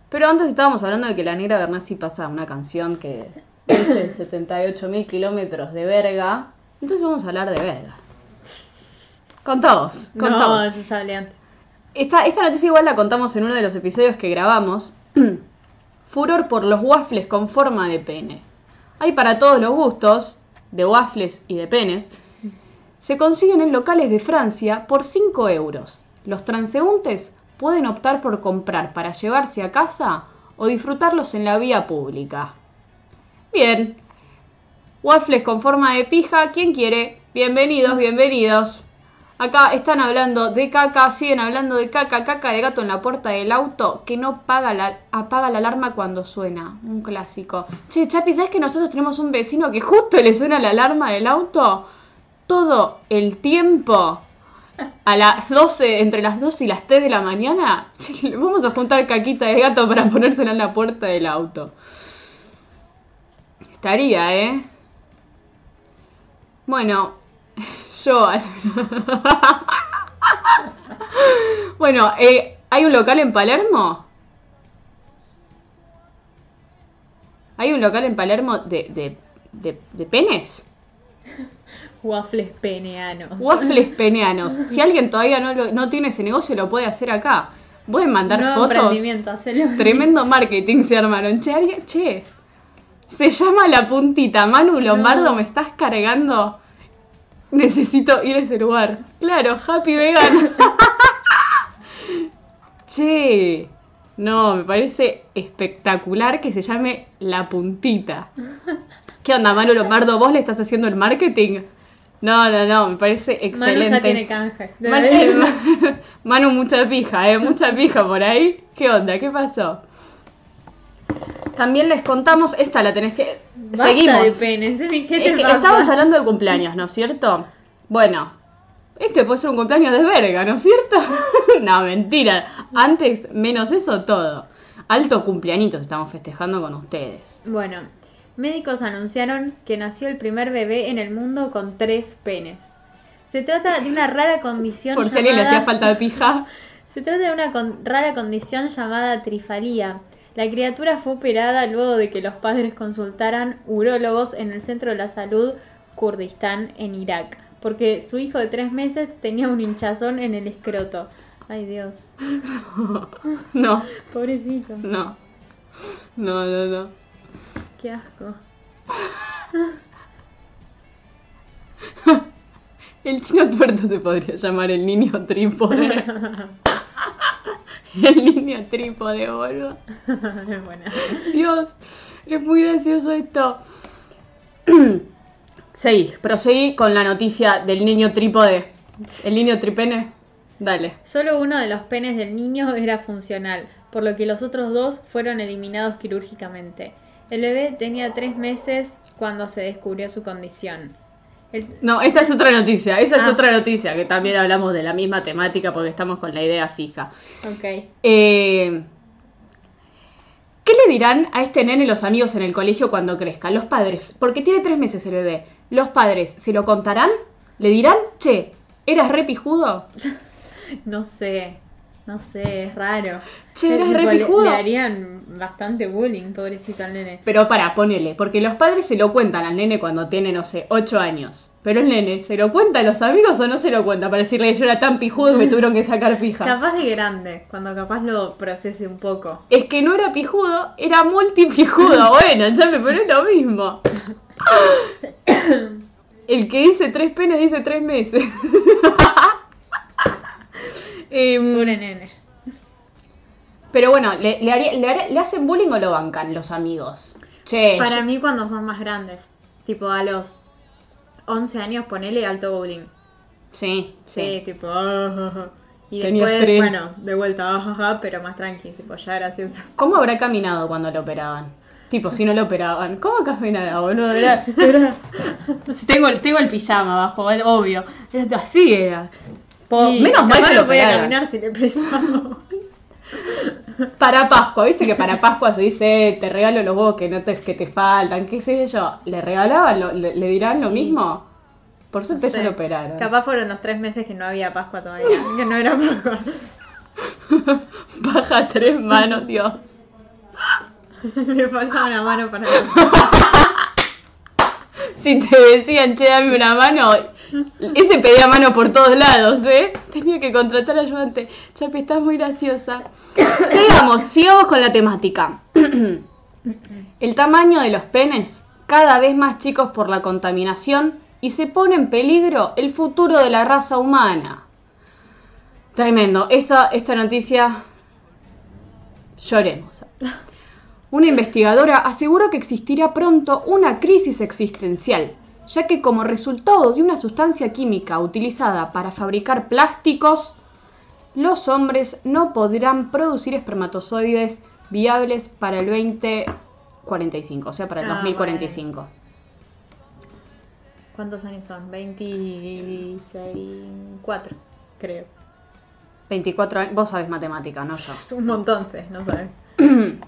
Pero antes estábamos hablando de que la negra Bernasi pasa una canción que dice 78.000 kilómetros de verga. Entonces vamos a hablar de verga. Contamos, No, contamos. yo ya hablé antes. Esta, esta noticia igual la contamos en uno de los episodios que grabamos. Furor por los waffles con forma de pene. Hay para todos los gustos, de waffles y de penes. Se consiguen en locales de Francia por 5 euros. Los transeúntes pueden optar por comprar para llevarse a casa o disfrutarlos en la vía pública. Bien. Waffles con forma de pija, ¿quién quiere? Bienvenidos, bienvenidos. Acá están hablando de caca, siguen hablando de caca, caca de gato en la puerta del auto que no paga la, apaga la alarma cuando suena. Un clásico. Che, Chapi, ¿sabes que nosotros tenemos un vecino que justo le suena la alarma del auto? Todo el tiempo. A las 12, entre las 2 y las 3 de la mañana, le vamos a juntar caquita de gato para ponérsela en la puerta del auto. Estaría, ¿eh? Bueno, yo... bueno, eh, ¿hay un local en Palermo? ¿Hay un local en Palermo de, de, de, de penes? Waffles peneanos. Waffles peneanos. Si alguien todavía no, lo- no tiene ese negocio, lo puede hacer acá. Pueden mandar fotos. Tremendo marketing se armaron. Che, che. Se llama La Puntita. Manu Lombardo, No. ¿me estás cargando? Necesito ir a ese lugar. Claro, Happy Vegan. che. No, me parece espectacular que se llame La Puntita. ¿Qué onda, Manu Lombardo? ¿Vos le estás haciendo el marketing? No, no, no, me parece excelente. Manu ya tiene canje. Man- Ma- Manu, mucha pija, ¿eh? Mucha pija por ahí. ¿Qué onda? ¿Qué pasó? También les contamos, esta la tenés que... Basta Seguimos. de penes, Emi, ¿qué te Es que pasa? estamos hablando de cumpleaños, ¿no es cierto? Bueno, este puede ser un cumpleaños de verga, ¿no es cierto? no, mentira. Antes, menos eso, todo. Alto cumpleañitos estamos festejando con ustedes. Bueno, médicos anunciaron que nació el primer bebé en el mundo con tres penes. Se trata de una rara condición Por si a alguien le llamada- hacía falta de pija. Se trata de una con- rara condición llamada trifalía. La criatura fue operada luego de que los padres consultaran urólogos en el Centro de la Salud Kurdistán en Irak, porque su hijo de tres meses tenía un hinchazón en el escroto. Ay Dios, No, pobrecito, no. No, no, no. qué asco. El chino tuerto se podría llamar el niño trípode. el niño trípode, boludo. Buena. Dios, es muy gracioso esto. Seguí, proseguí con la noticia del niño trípode. El niño tripene. Dale. Solo uno de los penes del niño era funcional, por lo que los otros dos fueron eliminados quirúrgicamente. El bebé tenía tres meses cuando se descubrió su condición. No, esta es otra noticia. Esa es Ah. otra noticia que también hablamos de la misma temática porque estamos con la idea fija. Ok. Eh, ¿Qué le dirán a este nene los amigos en el colegio cuando crezca? Los padres, porque tiene tres meses el bebé. ¿Los padres se lo contarán? ¿Le dirán, che, eras re pijudo? No sé, no sé, es raro. Che, eras re le, pijudo. le harían bastante bullying, pobrecito al nene. Pero para, ponele, porque los padres se lo cuentan al nene cuando tiene, no sé, ocho años. Pero el nene, ¿se lo cuenta a los amigos o no se lo cuenta? Para decirle que yo era tan pijudo que me tuvieron que sacar pija. Capaz de grande, cuando capaz lo procese un poco. Es que no era pijudo, era multipijudo. Bueno, ya me es lo mismo. El que dice tres penes dice tres meses. Pobre nene. Pero bueno, ¿le, le, haría- le ¿le hacen bullying o lo bancan los amigos? Che, Para mí cuando son más grandes, tipo a los 11 años ponele alto bullying. sí, Sí, sí. tipo... ah, ah, ah. Y Tenía después, tres. bueno, de vuelta, pero más tranqui, tipo ya gracioso. ¿Cómo habrá caminado cuando lo operaban? Tipo, si no lo operaban. ¿Cómo caminaba, boludo? Era, era- Tengo, el- tengo el pijama abajo, obvio. Así era. Po- menos mal que no lo podía caminar si le pesaba. Para Pascua, viste que para Pascua se dice, te regalo los huevos que no te, que te faltan, qué sé yo. ¿Le regalaban? lo- le, le dirán lo mismo? Por suerte No se sé. lo operaron. Capaz fueron los tres meses que no había Pascua todavía, que no era Pascua. Baja tres manos, Dios. Le faltaba una mano para... Si te decían, che, dame una mano, ese pedía mano por todos lados, ¿eh? Tenía que contratar ayudante. Chapi, estás muy graciosa. Sigamos, sigamos con la temática. El tamaño de los penes, cada vez más chicos por la contaminación, y se pone en peligro el futuro de la raza humana. Tremendo. Esta, esta noticia. Lloremos. Una investigadora aseguró que existirá pronto una crisis existencial, ya que como resultado de una sustancia química utilizada para fabricar plásticos, los hombres no podrán producir espermatozoides viables para el 2045, o sea, para el Ah, 2045. ¿Cuántos años son? 26, 4, creo. 24 años, vos sabés matemática, no yo. Un montón, no sabes.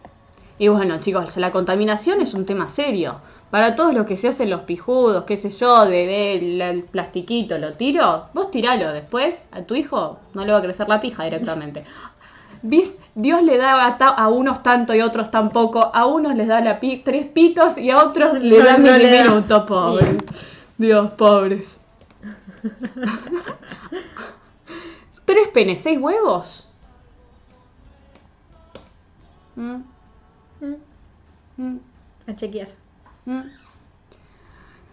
Y bueno, chicos, la contaminación es un tema serio. Para todos los que se hacen los pijudos, qué sé yo, de ver el, el plastiquito, lo tiro, vos tiralo. Después a tu hijo no le va a crecer la pija directamente. ¿Vis? Dios le da a, ta- a unos tanto y a otros tan poco. A unos les da la pi- tres pitos y a otros le No, da no mil le da. minutos, pobre. Dios, pobres. ¿Tres penes, seis huevos? Mm, mm. A chequear. Mm.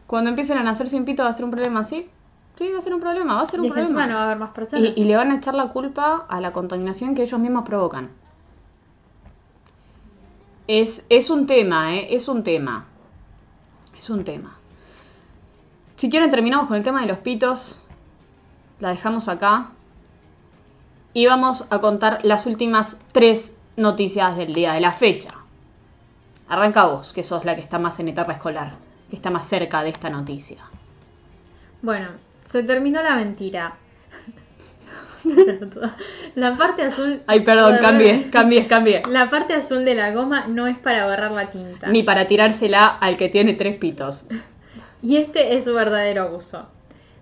Cuando empiecen a nacer sin pito va a ser un problema, ¿sí? Sí, va a ser un problema, va a ser un Y encima problema. no va a haber más personas. Y, y le van a echar la culpa a la contaminación que ellos mismos provocan. Es, es un tema, ¿eh? Es un tema. Es un tema. Si quieren terminamos con el tema de los pitos. La dejamos acá. Y vamos a contar las últimas tres noticias del día de la fecha. Arranca vos, que sos la que está más en etapa escolar, que está más cerca de esta noticia. Bueno, se terminó la mentira. la parte azul. Ay, perdón, cambié, cambié, cambié. La parte azul de la goma no es para borrar la tinta. Ni para tirársela al que tiene tres pitos. Y este es su verdadero uso.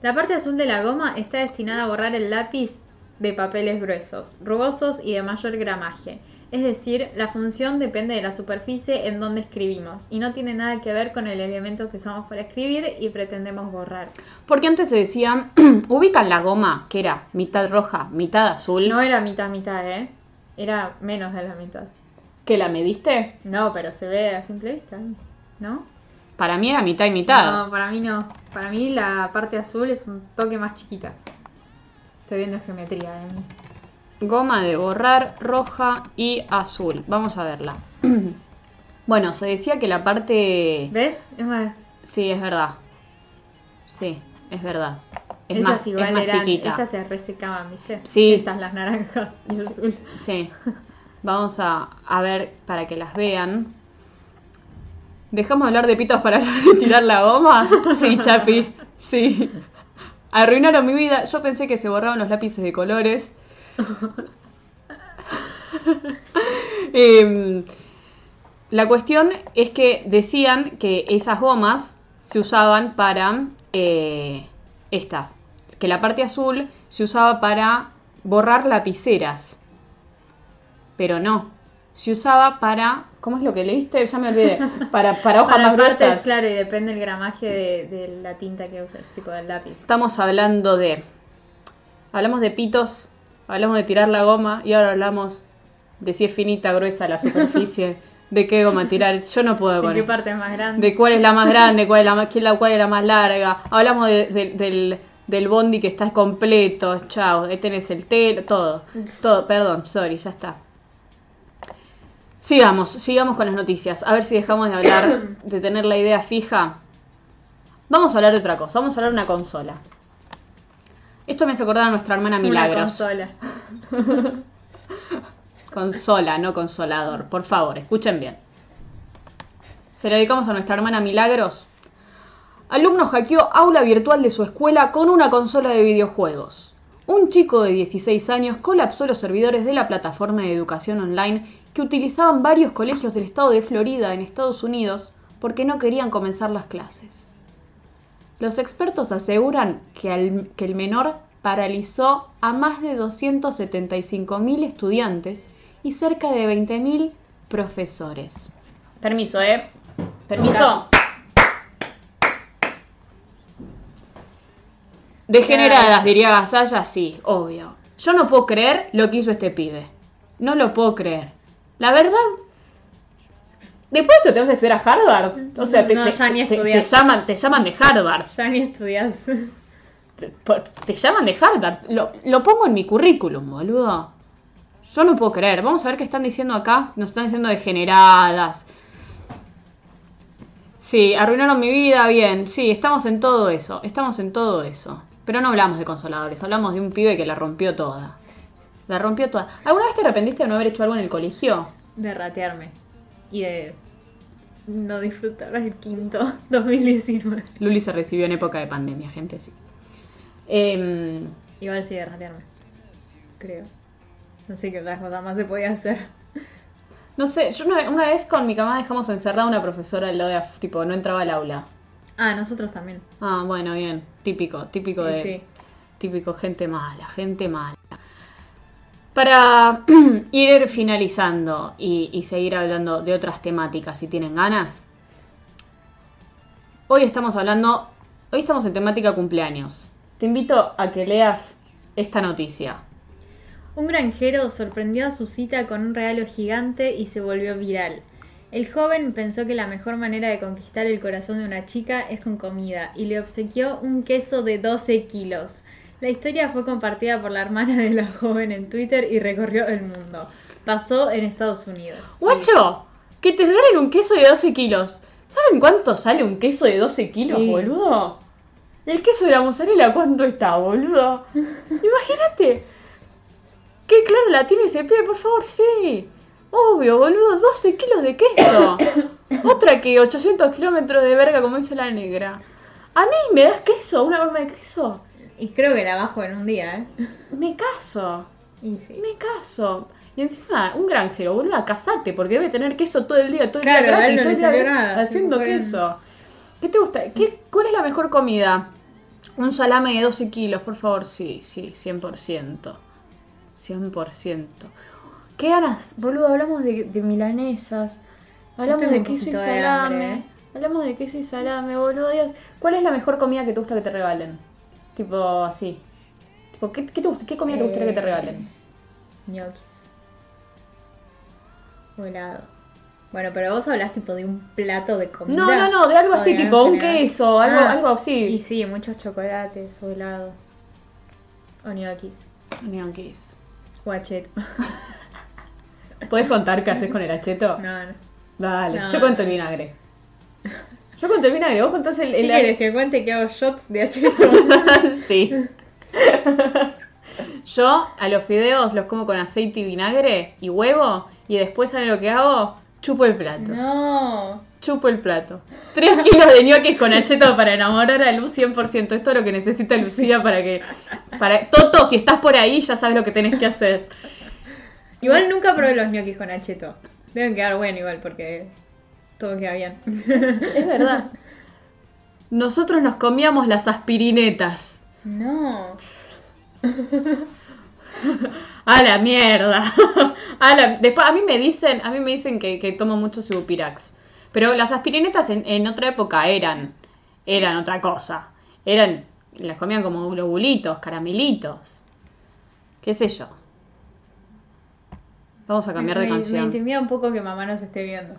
La parte azul de la goma está destinada a borrar el lápiz de papeles gruesos, rugosos y de mayor gramaje. Es decir, la función depende de la superficie en donde escribimos y no tiene nada que ver con el elemento que usamos para escribir y pretendemos borrar. Porque antes se decían, ubican la goma, que era mitad roja, mitad azul. No era mitad mitad, ¿eh? Era menos de la mitad. ¿Que la mediste? No, pero se ve a simple vista, ¿no? Para mí era mitad y mitad. No, para mí no. Para mí la parte azul es un toque más chiquita. Estoy viendo geometría de mí. Goma de borrar, roja y azul. Vamos a verla. bueno, se decía que la parte... ¿Ves? Es más, Sí, es verdad. Sí, es verdad. Es esas más, igual es más eran- chiquita. Esas se resecaban, ¿viste? Sí. Estas las naranjas y azul. Sí. Vamos a, a ver para que las vean. ¿Dejamos de hablar de pitos para tirar la goma? Sí, Chapi. Sí. Arruinaron mi vida. Yo pensé que se borraban los lápices de colores. Em, la cuestión es que decían que esas gomas se usaban para eh, estas. Que la parte azul se usaba para borrar lapiceras. Pero no. Se usaba para. ¿Cómo es lo que leíste? Ya me olvidé. Para, para hojas Para más partes, gruesas. claro, y depende el gramaje de, de la tinta que uses, tipo del lápiz. Estamos hablando de. Hablamos de pitos, hablamos de tirar la goma y ahora hablamos de si es finita, gruesa la superficie, de qué goma tirar. Yo no puedo ¿De con qué esto. parte es más grande? De cuál es la más grande, cuál es la más, quién la, cuál es la más larga. Hablamos de- de- del, del bondi que está completo. Chao, ahí tenés el telo, todo. Todo, perdón, sorry, ya está. Sigamos, sigamos con las noticias. A ver si dejamos de hablar, de tener la idea fija. Vamos a hablar de otra cosa, vamos a hablar de una consola. Esto me hace acordar a nuestra hermana Una Milagros. consola. Consola, no consolador. Por favor, escuchen bien. Se lo dedicamos a nuestra hermana Milagros. Alumno hackeó aula virtual de su escuela con una consola de videojuegos. Un chico de 16 años colapsó los servidores de la plataforma de educación online que utilizaban varios colegios del estado de Florida en Estados Unidos porque no querían comenzar las clases. Los expertos aseguran que, al- que el menor paralizó a más de 275.000 estudiantes y cerca de 20.000 profesores. Permiso, ¿eh? Permiso. Degeneradas, diría Gasalla, sí, obvio. Yo no puedo creer lo que hizo este pibe. No lo puedo creer. La verdad. Después te vas a estudiar a Harvard. O sea, te, No, te- ya ni te- te llaman, te llaman de Harvard. Ya ni estudias. Te llaman de Harvard. Lo, lo pongo en mi currículum, boludo. Yo no puedo creer. Vamos a ver qué están diciendo acá. Nos están diciendo degeneradas. Sí, arruinaron mi vida, bien. Sí, estamos en todo eso. Estamos en todo eso. Pero no hablamos de consoladores. Hablamos de un pibe que la rompió toda. La rompió toda. ¿Alguna vez te arrepentiste de no haber hecho algo en el colegio? De ratearme. Y de no disfrutar el quinto 2019. Luli se recibió en época de pandemia, gente, sí. Em, Igual sí de ratearme. Creo. No sé qué otra cosa más se podía hacer. No sé, yo una, una vez con mi mamá dejamos encerrada a una profesora al lado de, tipo, no entraba al aula. Ah, nosotros también. Ah, bueno, bien, típico, típico de... sí. Típico, gente mala, gente mala. Para ir finalizando y, seguir hablando de otras temáticas, si tienen ganas. Hoy estamos hablando, hoy estamos en temática cumpleaños. Te invito a que leas esta noticia. Un granjero sorprendió a su cita con un regalo gigante y se volvió viral. El joven pensó que la mejor manera de conquistar el corazón de una chica es con comida y le obsequió un queso de 12 kilos. La historia fue compartida por la hermana de la joven en Twitter y recorrió el mundo. Pasó en Estados Unidos. ¡Guacho! Que te regalen un queso de 12 kilos. ¿Saben cuánto sale un queso de 12 kilos, Sí. boludo? El queso de la mozzarella, ¿cuánto está, boludo? Imagínate. Qué claro la tiene ese pie, por favor, sí. Obvio, boludo, 12 kilos de queso. Otra que 800 kilómetros de verga, como dice la negra. A mí me das queso, una forma de queso. Y creo que la bajo en un día, ¿eh? Me caso. Y sí. Me caso. Y encima, un granjero, boludo, casate, porque debe tener queso todo el día, todo el Claro, día gratis, no todo le día salió nada, haciendo queso. ¿Qué te gusta? ¿Qué, ¿Cuál es la mejor comida? Un salame de 12 kilos, por favor. Sí, sí, 100%. 100%. ¿Qué ganas? Boludo, hablamos de, de milanesas. Hablamos de queso y de salame. hambre, ¿eh? Hablamos de queso y salame, boludo. ¿Cuál es la mejor comida que te gusta que te regalen? Tipo así. Tipo, ¿qué, qué te gusta, ¿Qué comida te gustaría que te Eh, regalen? ñoquis. O helado. Bueno, pero vos hablas tipo de un plato de comida. No, no, no, de algo así, de tipo un general. queso, algo, Ah, algo Y así. sí, muchos chocolates o helado. O ñoquis. Ñoquis. O acheto. ¿Puedes contar qué haces con el acheto? No, no. Dale, No. yo cuento el vinagre. Yo conté el vinagre, vos contás el... ¿Qué el- quieres que cuente que hago shots de H? sí. Yo a los fideos los como con aceite y vinagre y huevo y después ¿sabes lo que hago? Chupo el plato. no. Chupo el plato. Tres kilos de ñoquis con acheto para enamorar a Luz 100%. Esto es lo que necesita Lucía para que... Para... Toto, si estás por ahí ya sabes lo que tenés que hacer. Igual nunca probé los ñoquis con acheto. Deben quedar bueno igual porque todo queda bien. Es verdad. Nosotros nos comíamos las aspirinetas. No. A la mierda. A la- Después, a mí me dicen, a mí me dicen que, que tomo mucho Subupirax. Pero las aspirinetas en, en otra época eran, eran otra cosa. Eran, las comían como globulitos, caramelitos. ¿Qué sé yo? Vamos a cambiar de me, Me canción. intimida un poco que mamá nos esté viendo.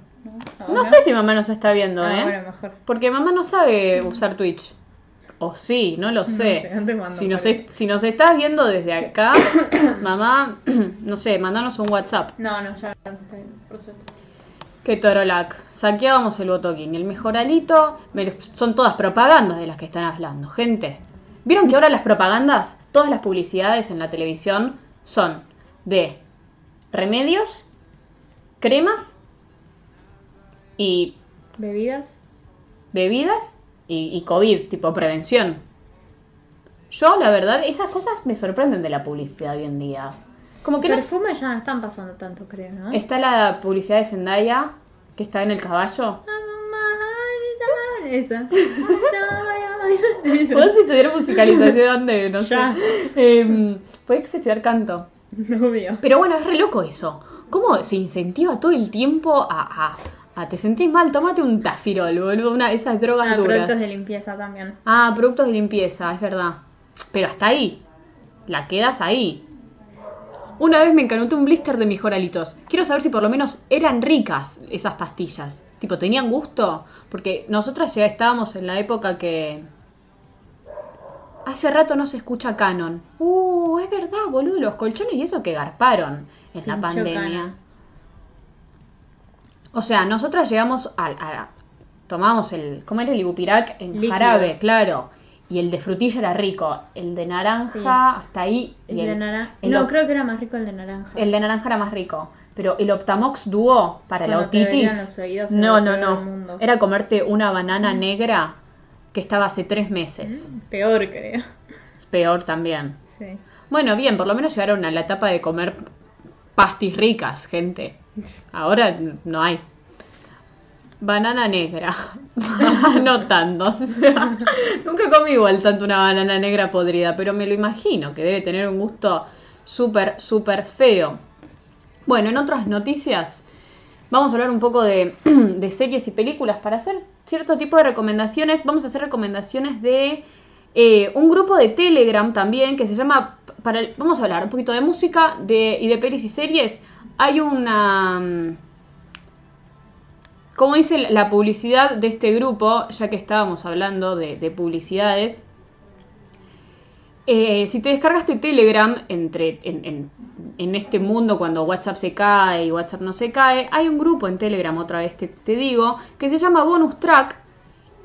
No, No sé si mamá nos está viendo, Ah, ¿eh? bueno, mejor. Porque mamá no sabe usar Twitch. O sí, no lo sé. sé, no mando si, nos es- si nos estás viendo desde acá, mamá, no sé, mandanos un WhatsApp. No, no, ya nos está viendo, por suerte. Que Torolac, saqueábamos el botoquín. El mejoralito, me- son todas propagandas de las que están hablando, gente. ¿Vieron que ahora las propagandas, todas las publicidades en la televisión son de remedios, cremas y ¿Bebidas? bebidas y, y COVID, tipo prevención. Yo, la verdad, esas cosas me sorprenden de la publicidad hoy en día. Como que no- Perfume ya no están pasando tanto, creo, ¿no? está la publicidad de Zendaya, que está en el caballo. Esa. ¿Puedes estudiar musicalización de, no sé? Ya. Eh, Puedes estudiar canto. Novio. Pero bueno, es re loco eso. ¿Cómo se incentiva todo el tiempo a, a, a te sentís mal? Tómate un tafirol, boludo, una de esas drogas Ah, duras. productos de limpieza también. Ah, productos de limpieza, es verdad. Pero hasta ahí. La quedas ahí. Una vez me encanuté un blister de mejoralitos. Quiero saber si por lo menos eran ricas esas pastillas. Tipo, ¿tenían gusto? Porque nosotras ya estábamos en la época que... Hace rato no se escucha Canon. Uh, es verdad, boludo, los colchones y eso que garparon en la pandemia. Canon. O sea, nosotras llegamos a, a- tomamos el, ¿cómo era el ibupirac? En Líquido. jarabe, claro. Y el de frutilla era rico. El de naranja, Sí. hasta ahí. El y de naranja. No, creo que era más rico el de naranja. el de naranja era más rico. Pero el Optamox Duo para la Cuando otitis. los oídos, no, no, no. Mm. Era comerte una banana negra que estaba hace tres meses. Peor, creo. Peor también. Sí. Bueno, bien, por lo menos llegaron a la etapa de comer pastis ricas, gente. Ahora no hay. Banana negra. Anotando. O sea, nunca comí igual tanto una banana negra podrida, pero me lo imagino que debe tener un gusto súper, súper feo. Bueno, en otras noticias, vamos a hablar un poco de, series y películas. Para hacer cierto tipo de recomendaciones, vamos a hacer recomendaciones de eh, un grupo de Telegram también que se llama. Para vamos a hablar un poquito de música y de pelis y series. Hay una. mm, Como dice la publicidad de este grupo, ya que estábamos hablando de, de publicidades, eh, si te descargaste Telegram entre, en, en- en este mundo cuando WhatsApp se cae y WhatsApp no se cae, hay un grupo en Telegram, otra vez te, te digo, que se llama Bonus Track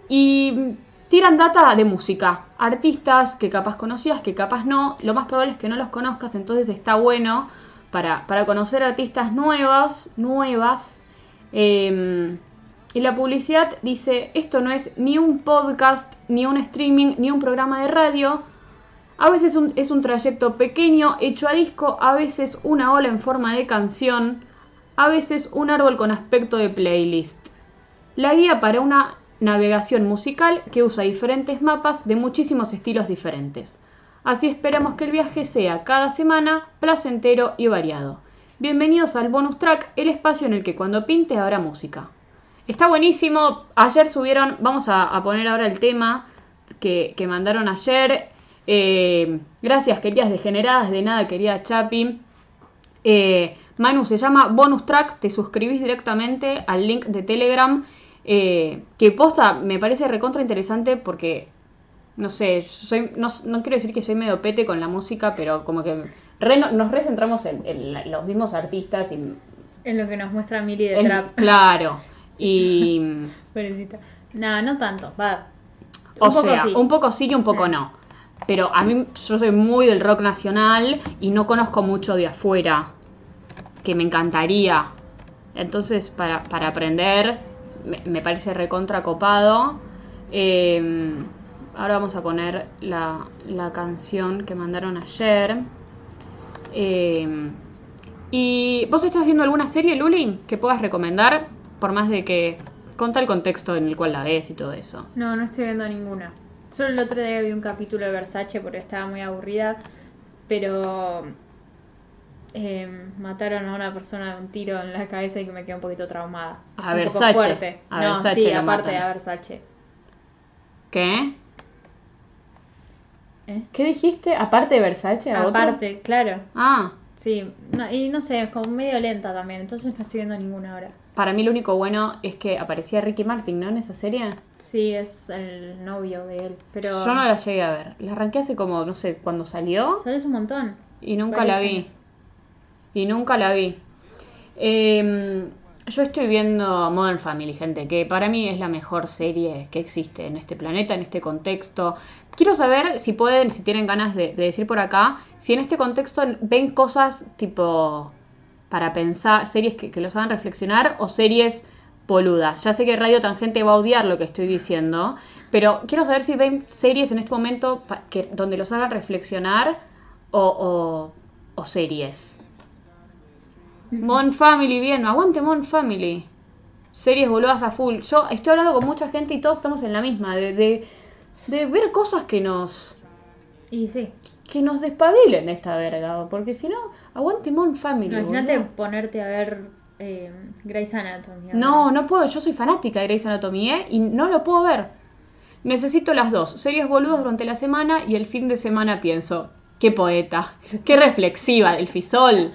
y tiran data de música, artistas que capaz conocías, que capaz no, lo más probable es que no los conozcas, entonces está bueno para, para conocer artistas nuevas, nuevas. Eh, y la publicidad dice, esto no es ni un podcast, ni un streaming, ni un programa de radio. A veces un- es un trayecto pequeño hecho a disco, a veces una ola en forma de canción, a veces un árbol con aspecto de playlist. La guía para una navegación musical que usa diferentes mapas de muchísimos estilos diferentes. Así esperamos que el viaje sea cada semana placentero y variado. Bienvenidos al bonus track, el espacio en el que cuando pinte habrá música. Está buenísimo. Ayer subieron, vamos a, poner ahora el tema que, que mandaron ayer. Eh, gracias, queridas degeneradas, de nada, querida Chapi. Eh, Manu se llama Bonus Track, te suscribís directamente al link de Telegram. eh, que posta me parece recontra interesante porque, no sé, soy, no, no quiero decir que soy medio pete con la música, pero como que re- nos recentramos en, en los mismos artistas y Es lo que nos muestra Mili de en- Trap. claro. Y Pobrecita. No, no tanto, va. O Un poco sea, sí. un poco sí y un poco no. Pero a mí, yo soy muy del rock nacional y no conozco mucho de afuera, que me encantaría. Entonces, para, para aprender, me, me parece recontra copado. Eh, ahora vamos a poner la, la canción que mandaron ayer. Eh, ¿Y vos estás viendo alguna serie, Luli, que puedas recomendar? Por más de que conta el contexto en el cual la ves y todo eso. No, no estoy viendo ninguna. Solo el otro día vi un capítulo de Versace porque estaba muy aburrida, pero eh, mataron a una persona de un tiro en la cabeza y que me quedé un poquito traumada. A Es un Versace. poco fuerte. A no, Versace sí, aparte matan. a Versace. ¿Qué? ¿Eh? ¿Qué dijiste? ¿Aparte de Versace? a otro? Aparte, claro. Ah, Sí, no, y no sé, es como medio lenta también, entonces no estoy viendo ninguna ahora. para mí lo único bueno es que aparecía Ricky Martin, ¿no? En esa serie. Sí, es el novio de él, pero... Yo no la llegué a ver. La arranqué hace como, no sé, cuando salió Sales un montón. y nunca la vi. años. Y nunca la vi. Eh, yo estoy viendo Modern Family, gente, que para mí es la mejor serie que existe en este planeta, en este contexto. Quiero saber si pueden, si tienen ganas de, de decir por acá, si en este contexto ven cosas tipo para pensar, series que, que los hagan reflexionar o series boludas. Ya sé que Radio Tangente va a odiar lo que estoy diciendo, pero quiero saber si ven series en este momento que, donde los hagan reflexionar o, o- o series. Mon Family, bien, aguante Mon Family. Series boludas a full. Yo estoy hablando con mucha gente y todos estamos en la misma, de, de, de ver cosas que nos, Y sí, que nos despabilen esta verga, porque si no, aguante Mon Family. imagínate boludo. ponerte a ver eh, Grey's Anatomy. No, no puedo, yo soy fanática de Grey's Anatomy, ¿eh? Y no lo puedo ver. Necesito las dos, series boludas durante la semana y el fin de semana pienso, qué poeta, qué reflexiva del fisol.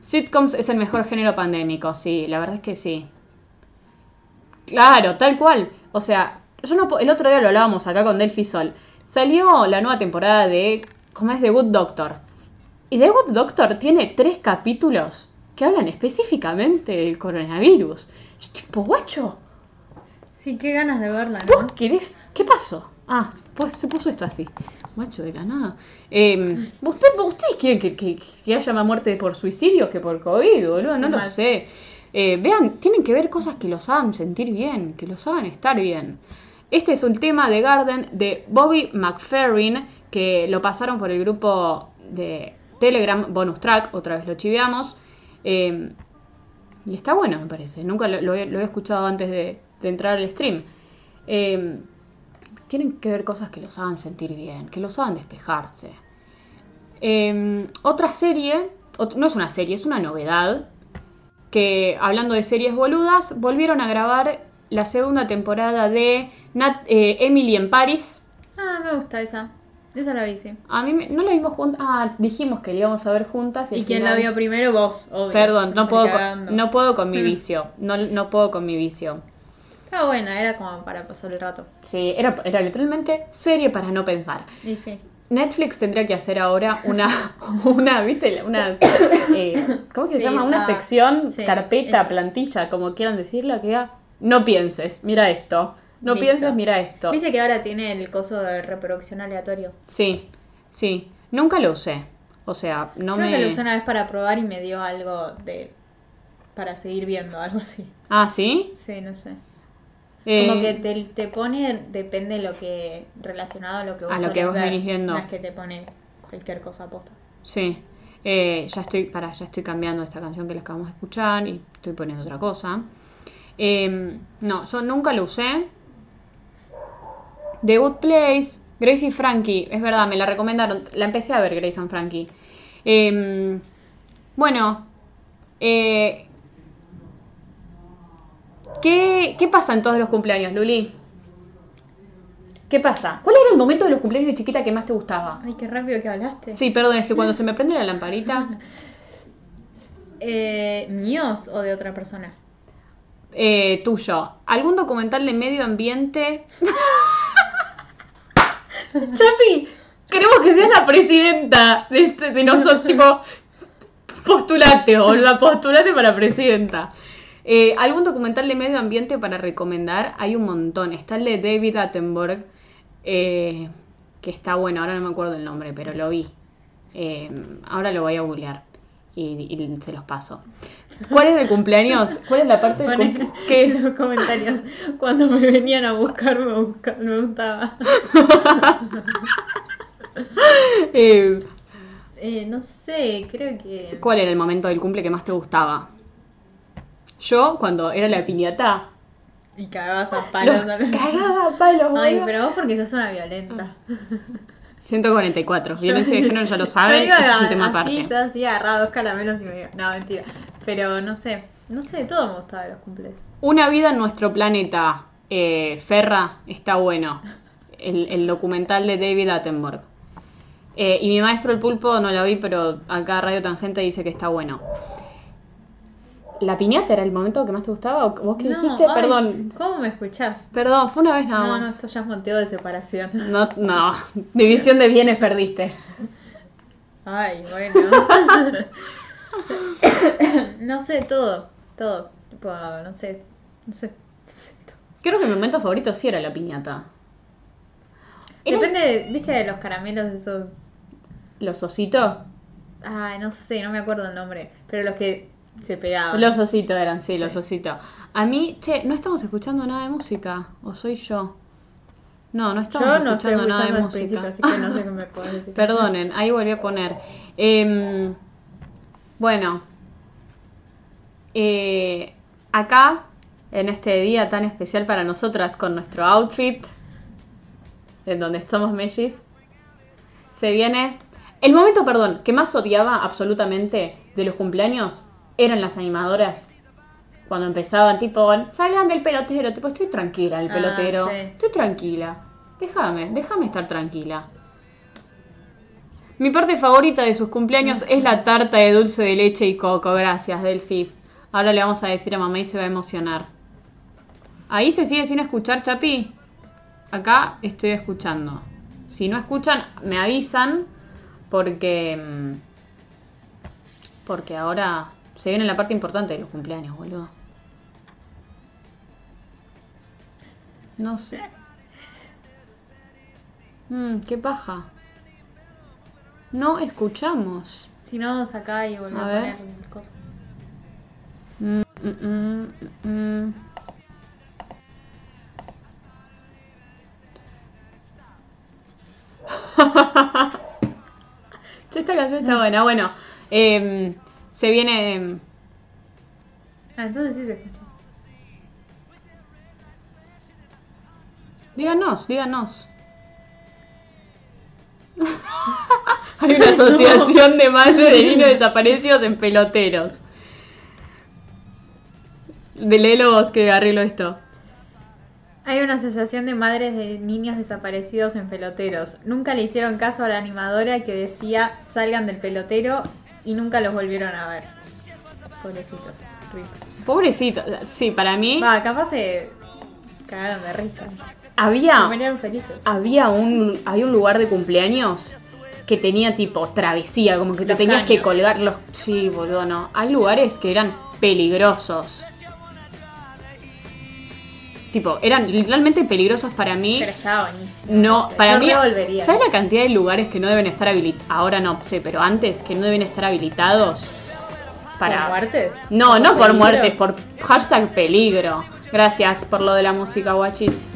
Sitcoms es el mejor género pandémico, sí, la verdad es que sí. Claro, tal cual. O sea, yo no el otro día lo hablábamos acá con Delphi Sol. Salió la nueva temporada de, ¿cómo es? The Good Doctor. Y The Good Doctor tiene tres capítulos que hablan específicamente del coronavirus. Yo tipo, guacho, Sí, qué ganas de verla, ¿vos ¿no? querés? ¿Qué pasó? Ah, pues se puso esto así. Guacho de la nada. Eh, ¿usted, ¿Ustedes quieren que, que- que haya más muerte por suicidio que por COVID, boludo? No lo sé. Eh, vean, tienen que ver cosas que los hagan sentir bien, que los hagan estar bien. Este es un tema de Garden de Bobby McFerrin, que lo pasaron por el grupo de Telegram Bonus Track, otra vez lo chiveamos. Eh, y está bueno, me parece. Nunca lo, he, escuchado antes de, entrar al stream. Eh, tienen que ver cosas que los hagan sentir bien, que los hagan despejarse. Eh, otra serie, no es una serie, es una novedad, que hablando de series boludas, volvieron a grabar la segunda temporada de Nat- eh, Emily en Paris. Ah, me gusta esa. Esa la vi, sí. A mí me- no la vimos juntas, ah, dijimos que la íbamos a ver juntas. ¿Y al quién final- la vio primero? Vos, obvio. Perdón, no Me puedo, cagando. con, no puedo con mi Mm. vicio, no, no puedo con mi vicio. Estaba buena, era como para pasar el rato. Sí, era, era literalmente serie para no pensar. Y sí. Netflix tendría que hacer ahora una, una ¿viste? Una, eh, ¿cómo que se Sí, llama? Una ah, sección, sí, carpeta, plantilla, como quieran decirlo, que diga, no pienses, mira esto. No Listo. pienses, mira esto. Viste que ahora tiene el coso de reproducción aleatorio. Sí, sí. Nunca lo usé. O sea, no Creo me... que lo usé una vez para probar y me dio algo de... para seguir viendo, algo así. Ah, ¿sí? Sí, no sé. Eh, Como que te, te pone, depende lo que, relacionado a lo que vos A lo que vos ver. venís viendo. Es que te pone cualquier cosa posta. Sí. Eh, ya estoy, para, ya estoy cambiando esta canción que les acabamos de escuchar y estoy poniendo otra cosa. Eh, no, yo nunca lo usé. The Good Place, Grace y Frankie, es verdad, me la recomendaron. La empecé a ver, Grace and Frankie. Eh, bueno, eh, ¿qué, ¿qué pasa en todos los cumpleaños, Luli? ¿Qué pasa? ¿Cuál era el momento de los cumpleaños de chiquita que más te gustaba? Ay, qué rápido que hablaste. Sí, perdón, es que cuando se me prende la lamparita, Eh, ¿Míos o de otra persona? eh, tuyo. ¿Algún documental de medio ambiente? Chapi, queremos que seas la presidenta de, este- de nosotros, tipo, postulate o la postulate para presidenta. Eh, ¿Algún documental de medio ambiente para recomendar? Hay un montón. Está el de David Attenborough, eh, que está bueno, ahora no me acuerdo el nombre, pero lo vi. Eh, ahora lo voy a googlear y, y se los paso. ¿Cuál es el cumpleaños? ¿Cuál es la parte del Pone cumpleaños? en los comentarios. Cuando me venían a buscar, me, busca- me gustaba. Eh, Eh, no sé, creo que. ¿Cuál era el momento del cumple que más te gustaba? Yo, cuando era la piñata, Y cagabas a palos. los cagaba a palos, Ay, pero vos porque sos una violenta. 144. Violencia de género ya lo saben, Yo iba es un tema así, aparte. todo así, agarraba dos caramelos y me iba. No, mentira. Pero no sé, no sé, todo me gustaba de los cumples. Una vida en nuestro planeta, eh, Ferra, está bueno. El, el documental de David Attenborough. Eh, y mi maestro el pulpo no la vi, pero acá Radio Tangente dice que está bueno. ¿La piñata era el momento que más te gustaba? ¿O ¿Vos qué No, dijiste? ay, Perdón. ¿Cómo me escuchás? Perdón, fue una vez nada No, más. no, esto ya es monteo de separación. No, no. División de bienes perdiste. Ay, bueno. no sé, todo, todo. Tipo, no sé, no sé. Creo que mi momento favorito sí era la piñata. Era Depende, viste, de los caramelos esos. los ositos. Ay, no sé, no me acuerdo el nombre. Pero los que se pegaban. Los ositos eran, sí, Sí. los ositos. A mí, che, no estamos escuchando nada de música. ¿O soy yo? No, no estamos Yo no estoy escuchando nada de música. así que no sé qué me decir. Perdonen, ahí volví a poner. Em, bueno, eh, acá, en este día tan especial para nosotras, con nuestro outfit, en donde estamos mellis, se viene... El momento, perdón, que más odiaba absolutamente de los cumpleaños eran las animadoras. Cuando empezaban, tipo, salgan del pelotero, tipo, estoy tranquila, el Ah, pelotero, sí. estoy tranquila. Déjame, déjame estar tranquila. Mi parte favorita de sus cumpleaños es la tarta de dulce de leche y coco. Gracias, Delphi. Ahora le vamos a decir a mamá y se va a emocionar. Ahí se sigue sin escuchar, Chapi. Acá estoy escuchando. Si no escuchan, me avisan porque mm, porque ahora se viene la parte importante de los cumpleaños, boludo. No sé. Mm, qué paja. No escuchamos. Si no, vamos acá y volvemos A poner cosas. Mm, mm, mm, mm, mm. Esta canción está buena. Bueno, em, se viene. em, Ah, entonces sí se escucha. Díganos, díganos. Hay una asociación de madres de niños desaparecidos en peloteros. De léelo vos que arreglo esto. Hay una asociación de madres de niños desaparecidos en peloteros. Nunca le hicieron caso a la animadora que decía salgan del pelotero y nunca los volvieron a ver. Pobrecitos. rip. Pobrecito. Sí, para mí Va, capaz se cagaron de risa. Se había, murieron felices. había un, había un lugar de cumpleaños que tenía tipo travesía, como que te Los tenías que colgar los... Sí, boludo, no. Hay lugares que eran peligrosos. Tipo, eran literalmente peligrosos para mí. Pero estaba buenísimo. No, para Yo mí. ¿Sabes la cantidad de lugares que no deben estar habilitados? Ahora no sé, pero antes que no deben estar habilitados para. ¿Por muertes? No, no por muertes, por hashtag peligro. Gracias por lo de la música, guachis.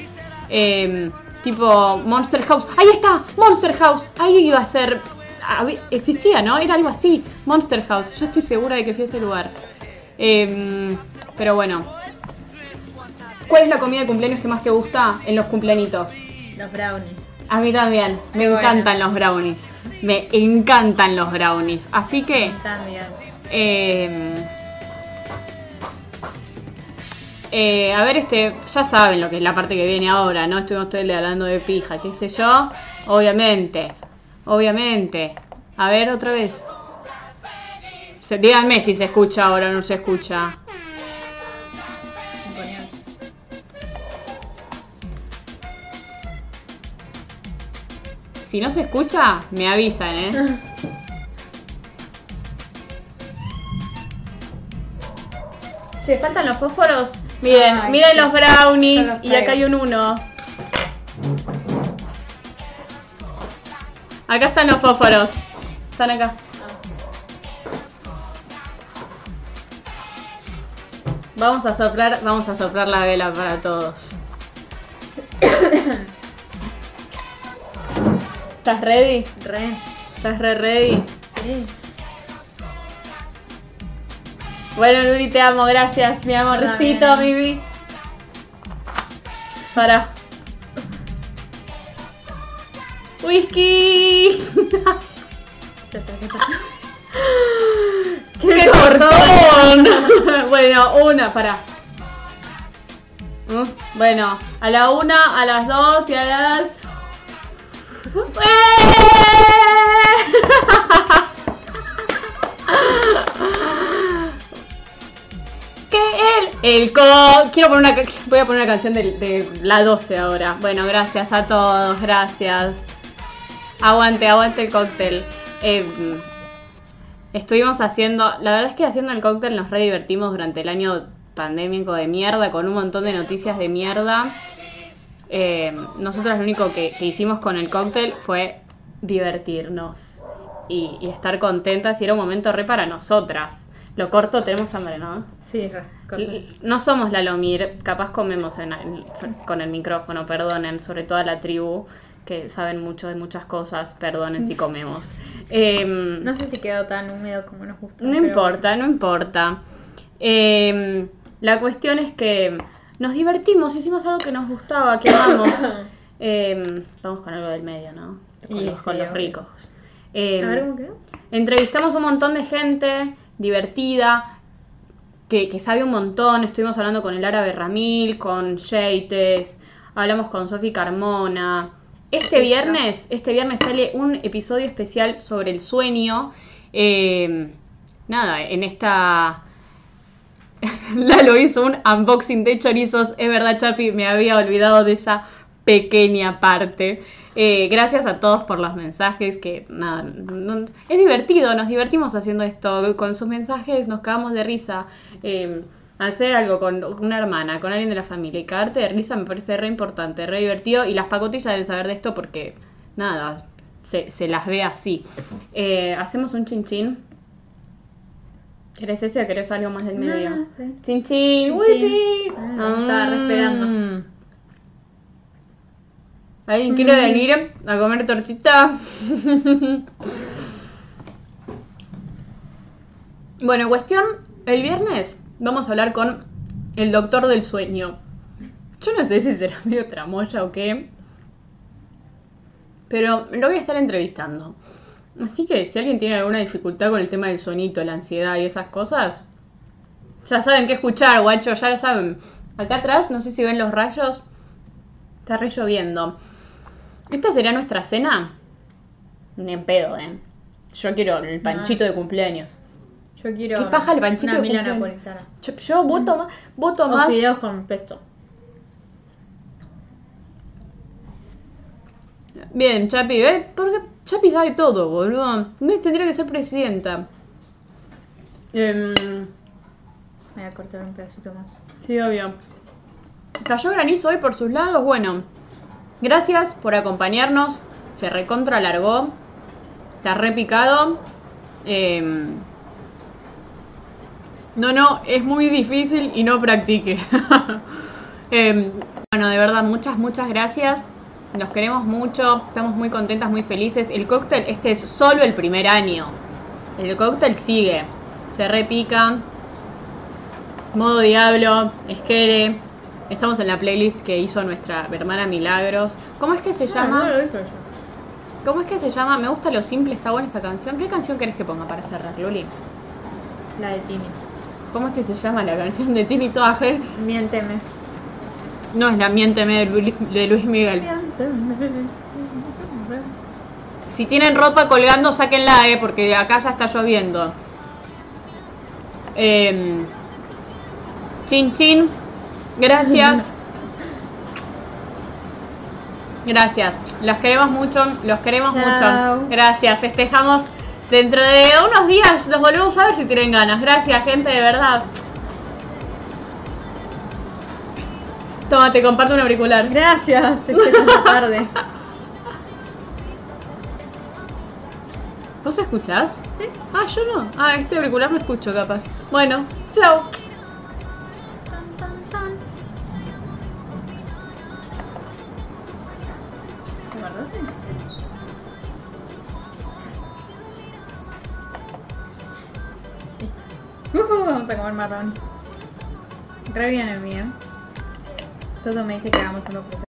Em, tipo Monster House. ¡Ahí está! Monster House. Ahí iba a ser. Existía, ¿no? Era algo así. Monster House. Yo estoy segura de que fui a ese lugar. Em, pero bueno. ¿Cuál es la comida de cumpleaños que más te gusta en los cumpleañitos? Los brownies. A mí también, me Qué bueno. encantan los brownies. Me encantan los brownies. Así que, También. eh, eh, a ver, este, ya saben lo que es la parte que viene ahora, ¿no? Estuvimos día hablando de pija, qué sé yo. Obviamente, obviamente. A ver, otra vez. Se- díganme si se escucha ahora o no se escucha. Si no se escucha, me avisan, ¿eh? Che, faltan los fósforos. Miren, Ay, miren sí. los brownies los y acá hay un uno. Acá están los fósforos. Están acá. Vamos a soplar, vamos a soplar la vela para todos. ¿Estás ready? Re. ¿Estás re ready? Sí. Bueno, Luli, te amo, gracias, mi amorcito. Vivi. Para. Whisky. Está. ¡Qué cortón! bueno, una, para. Bueno, a la una, a las dos y a las. El co. Quiero poner una. Voy a poner una canción de, la 12 ahora. Bueno, gracias a todos, gracias. Aguante, aguante el cóctel. Eh, estuvimos haciendo. La verdad es que haciendo el cóctel nos re divertimos durante el año pandémico de mierda, con un montón de noticias de mierda. Eh, nosotros lo único que, que hicimos con el cóctel fue divertirnos y, y estar contentas y era un momento re para nosotras. Lo corto, tenemos hambre, ¿no? Sí, re. No somos la Lomir, capaz comemos en con el micrófono, perdonen, sobre todo a la tribu, que saben mucho de muchas cosas, perdonen si comemos. Em, No sé si quedó tan húmedo como nos gusta. no pero- importa, no importa. Em, la cuestión es que nos divertimos, hicimos algo que nos gustaba, que amamos. Em, vamos con algo del medio, ¿no? Con Y los, con los ricos. A ver cómo quedó. Entrevistamos un montón de gente divertida, que, que sabe un montón. Estuvimos hablando con el árabe Ramil, con Sheites, hablamos con Sofi Carmona. Este viernes, este viernes sale un episodio especial sobre el sueño. Eh, nada, en esta. Lalo hizo un unboxing de chorizos. Es verdad, Chapi, me había olvidado de esa pequeña parte. Eh, gracias a todos por los mensajes, que nada, no- es divertido, nos divertimos haciendo esto, con sus mensajes nos cagamos de risa. Eh, hacer algo con una hermana, con alguien de la familia y cagarte de risa me parece re importante, re divertido y las pacotillas deben saber de esto porque nada, se, se las ve así. Eh, hacemos un chin chin. ¿Querés ese o querés algo más del medio? no, sí. Chin chin. Ah, estaba re esperando. ¿Alguien quiere Mm. venir a comer tortita? bueno, cuestión, el viernes vamos a hablar con el doctor del sueño. Yo no sé si será medio tramoya o qué, pero lo voy a estar entrevistando. Así que si alguien tiene alguna dificultad con el tema del sueñito, la ansiedad y esas cosas, ya saben qué escuchar, guacho, ya lo saben. Acá atrás, no sé si ven los rayos, está re lloviendo. ¿Esta sería nuestra cena? Ni en pedo, ¿eh? Yo quiero el panchito de cumpleaños. Yo quiero. ¿Qué paja el panchito Una de cumpleaños? napolitana. Yo, yo voto más, voto O más. fideos con pesto. Bien, Chapi, ¿ves? Porque Chapi sabe todo, boludo. No tendría que ser presidenta. Em, Me voy a cortar un pedacito más. sí, obvio. Cayó granizo hoy por sus lados. Bueno, gracias por acompañarnos. Se recontra alargó. Está repicado. Em, no, no, es muy difícil y no practique. Em, bueno, de verdad, muchas, muchas gracias. Nos queremos mucho, estamos muy contentas, muy felices. El cóctel, este es solo el primer año. El cóctel sigue. Se repica. Modo Diablo, Esquere. Estamos en la playlist que hizo nuestra hermana Milagros. ¿Cómo es que se llama? Ah, no lo hizo yo. ¿Cómo es que se llama? Me gusta lo simple, está buena esta canción. ¿Qué canción querés que ponga para cerrar, Luli? La de Tini. ¿Cómo es que se llama la canción de Tini Toda Gel? Miénteme. No, es la Miénteme de Luis, de Luis Miguel. Si tienen ropa colgando, sáquenla, eh, porque acá ya está lloviendo. Em, chin chin. Gracias. Gracias. Las queremos mucho, los queremos Chao. mucho. Gracias. Festejamos dentro de unos días. Los volvemos a ver si tienen ganas. Gracias, gente, de verdad. Toma, te comparto un auricular. Gracias, te esta tarde. ¿Vos escuchás? Sí. Ah, yo no. Ah, este auricular lo escucho capaz. Bueno, chao. Vamos a comer marrón. Re bien el mío. Todo me dice que hagamos uno por